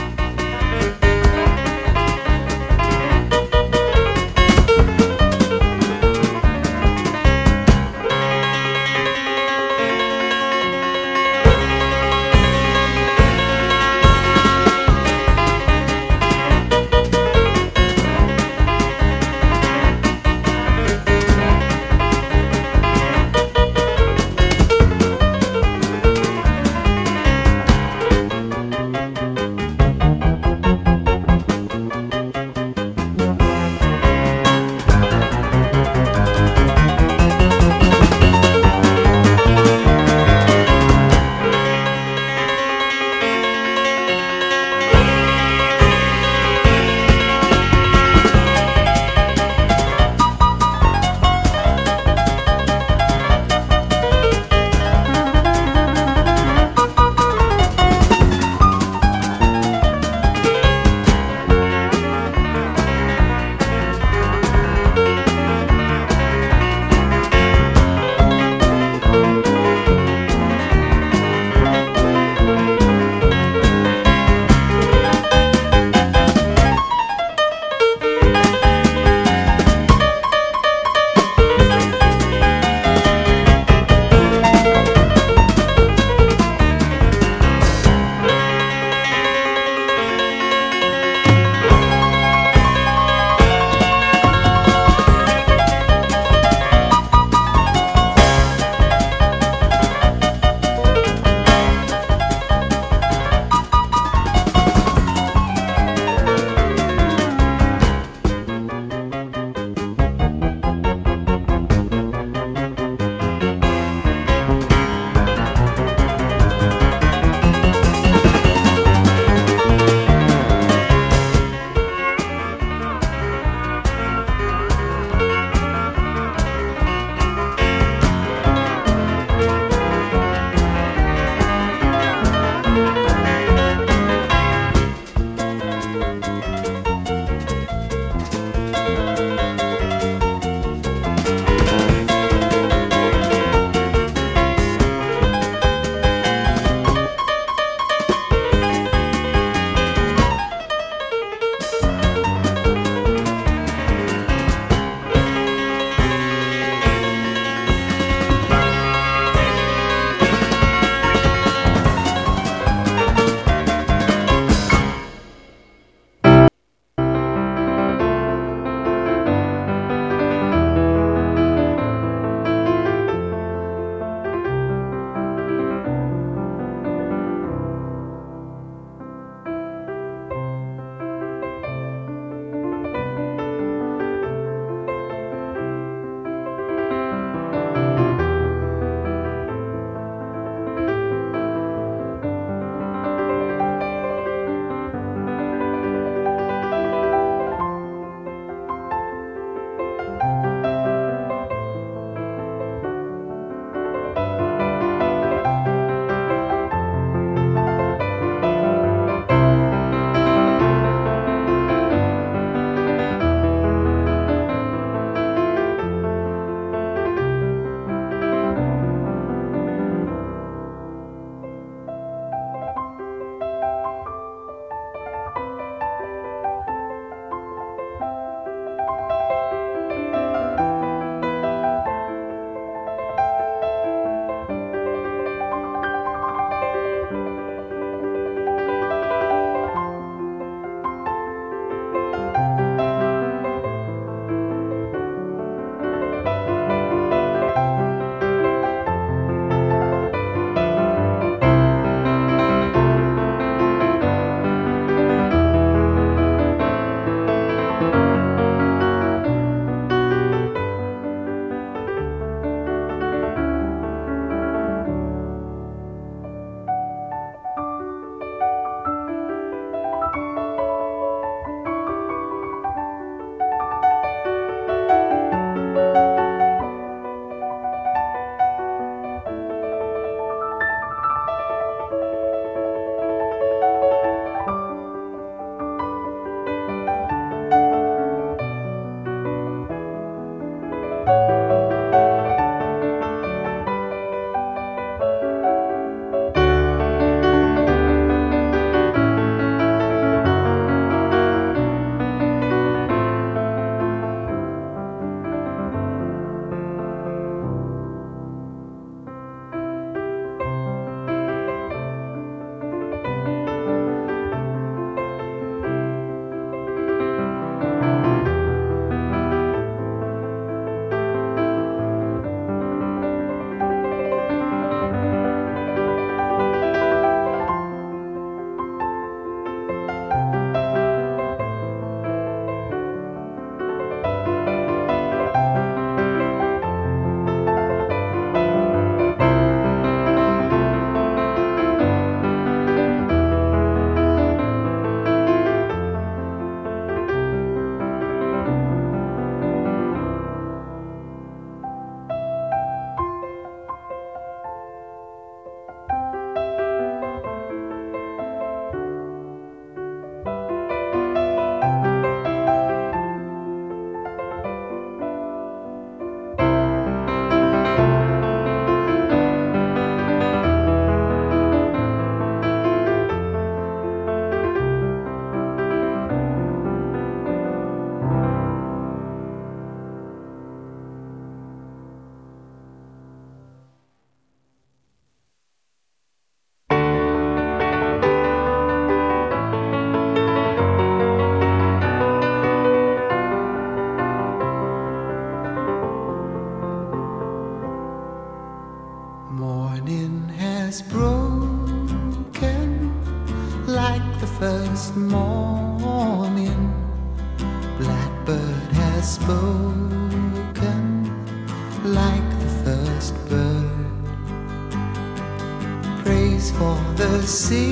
S10: The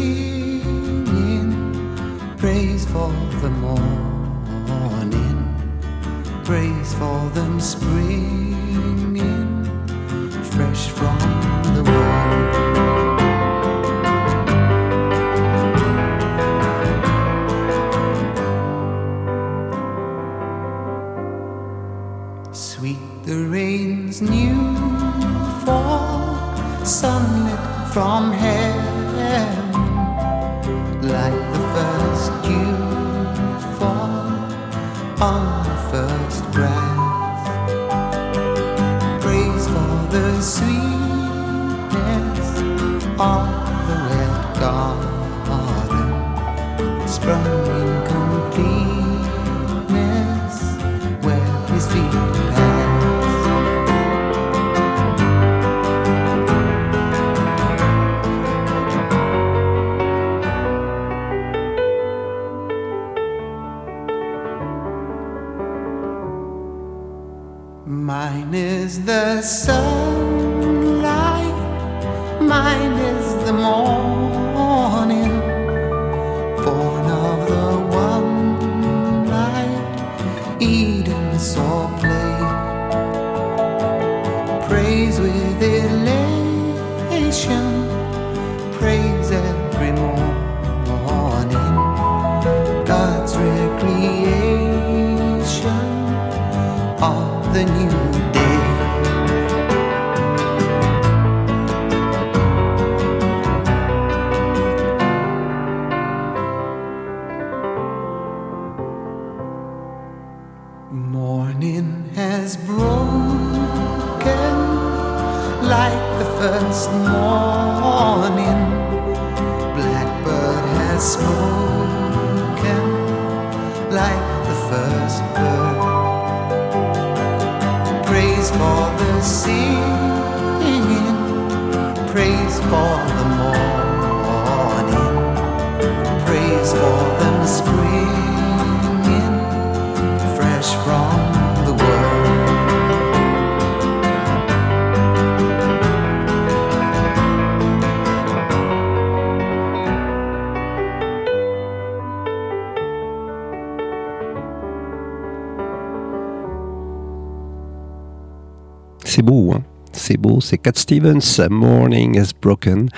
S2: c'est Cat Stevens, Morning has Broken.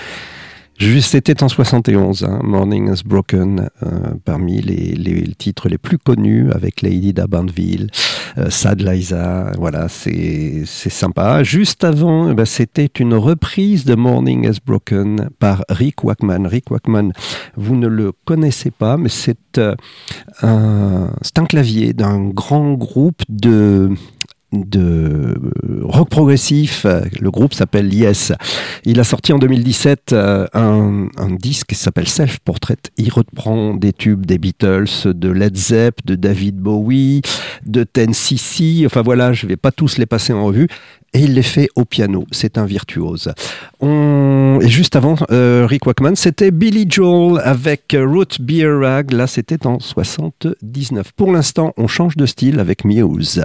S2: Juste, c'était en 71, hein, Morning has Broken, euh, parmi les, les titres les plus connus avec Lady d'Abandville. euh, Sad Liza, voilà, c'est sympa. Juste avant, eh ben, c'était une reprise de Morning Has Broken par Rick Wakeman. Rick Wakeman, vous ne le connaissez pas, mais c'est euh, un, un clavier d'un grand groupe de de rock progressif. Le groupe s'appelle Yes. Il a sorti en 2017 euh, un, disque qui s'appelle Self Portrait. Il reprend des tubes des Beatles, de Led Zepp, de David Bowie, de Ten cc Enfin voilà, je vais pas tous les passer en revue. Et il les fait au piano. C'est un virtuose. Et juste avant, euh, Rick Wakeman, c'était Billy Joel avec Root Beer Rag. Là, c'était en 79. Pour l'instant, on change de style avec Muse.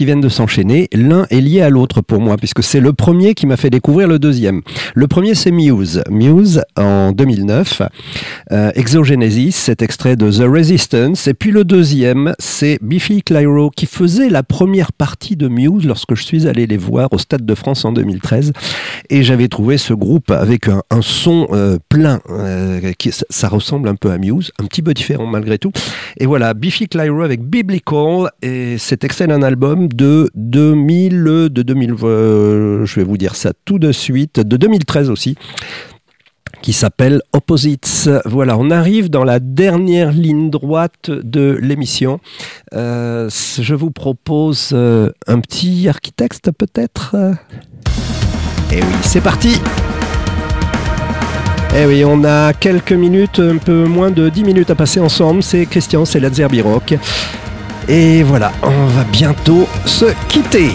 S2: qui viennent de s'enchaîner, l'un est lié à l'autre pour moi, puisque c'est le premier qui m'a fait découvrir le deuxième. Le premier, c'est Muse. Muse, en 2009, euh, Exogenesis, cet extrait de The Resistance. Et puis le deuxième, c'est Biffy Clyro, qui faisait la première partie de Muse lorsque je suis allé les voir au Stade de France en 2013. Et j'avais trouvé ce groupe avec un, son euh, plein, euh, qui, ça, ressemble un peu à Muse, un petit peu différent malgré tout. Et voilà, Biffy Clyro avec Biblical, et c'est excellent album de 2000, euh, de 2000 euh, je vais vous dire ça tout de suite, de 2013 aussi qui s'appelle Opposites. Voilà, on arrive dans la dernière ligne droite de l'émission. Euh, je vous propose un petit architecte peut-être? Et oui, c'est parti eh oui, on a quelques minutes, un peu moins de 10 minutes à passer ensemble. C'est Christian, c'est Lazerbiroc. Et voilà, on va bientôt se quitter.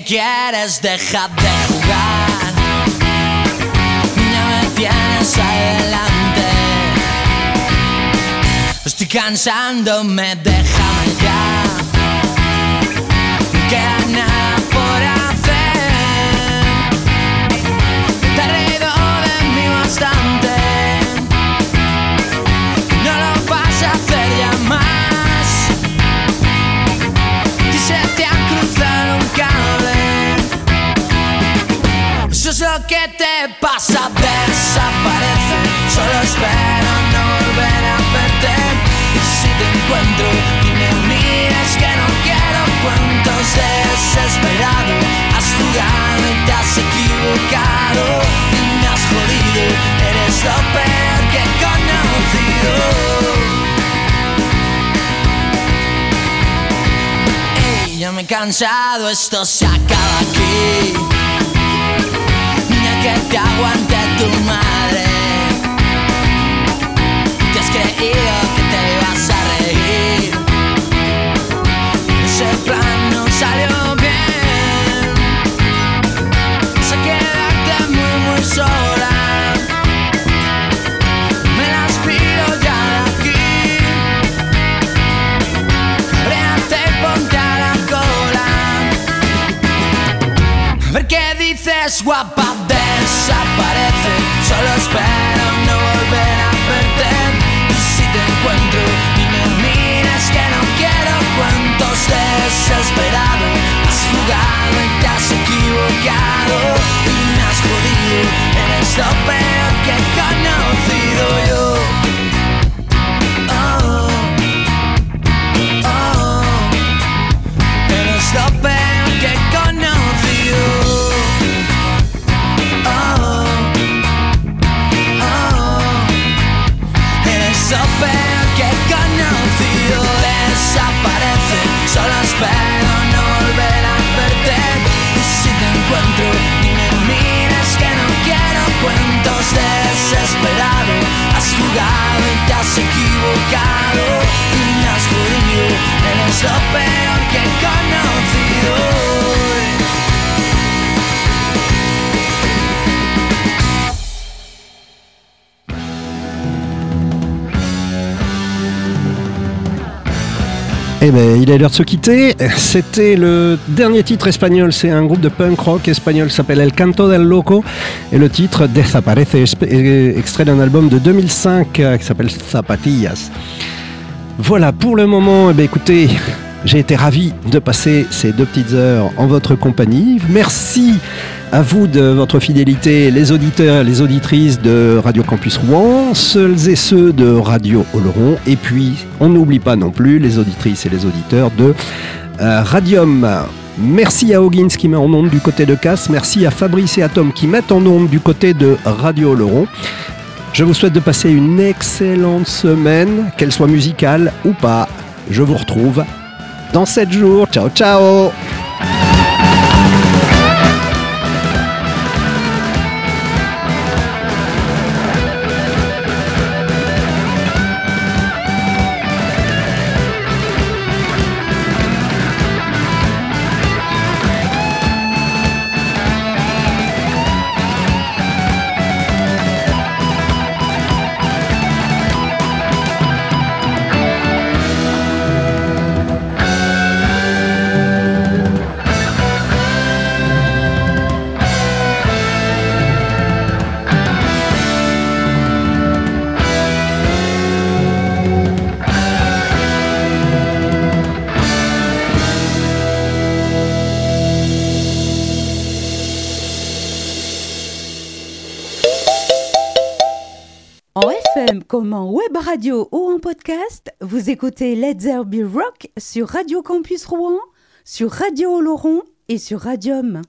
S11: Quieres? Deja de jugar. Ya me tienes adelante. Estoy cansándome, déjame Que te pasa, desaparece. Solo espero no volver a verte. Y si te encuentro y me miras que no quiero cuentos desesperado. Has jugado y te has equivocado. Y me has jodido. Eres lo peor que he conocido. Ey, ya me he cansado, esto se acaba aquí. Que te aguante tu madre. Te has creído que te ibas a reír. Ese plan no salió bien. A quedarte muy, muy sola. Me las pido ya de aquí. Y ponte a la cola. A ver qué dices, guapa, espero no volver a verte. Y si te encuentro y me miras que no quiero cuentos desesperado. Has jugado y te has equivocado. Y me has jodido. Eres lo peor que he conocido yo. Peor que conocido. Desaparece, solo espero no volver a verte. Y si te encuentro y me miras que no quiero cuentos desesperado. Has jugado y te has equivocado. Y me has jodido. Eres lo peor que he conocido.
S2: Eh ben, il est l'heure de se quitter. C'était le dernier titre espagnol. C'est un groupe de punk rock espagnol qui s'appelle El Canto del Loco. Et le titre Desaparece, extrait d'un album de 2005 euh, qui s'appelle Zapatillas. Voilà, pour le moment, eh ben, écoutez, j'ai été ravi de passer ces deux petites heures en votre compagnie. Merci à vous de votre fidélité, les auditeurs et les auditrices de Radio Campus Rouen, seuls et ceux de Radio Oloron, et puis on n'oublie pas non plus les auditrices et les auditeurs de euh, Radium. Merci à Hoggins qui met en onde du côté de Casse, merci à Fabrice et à Tom qui mettent en onde du côté de Radio Oloron. Je vous souhaite de passer une excellente semaine, qu'elle soit musicale ou pas. Je vous retrouve dans 7 jours. Ciao ciao
S1: radio ou en podcast, vous écoutez Let's There Be Rock sur Radio Campus Rouen, sur Radio Oloron et sur Radium.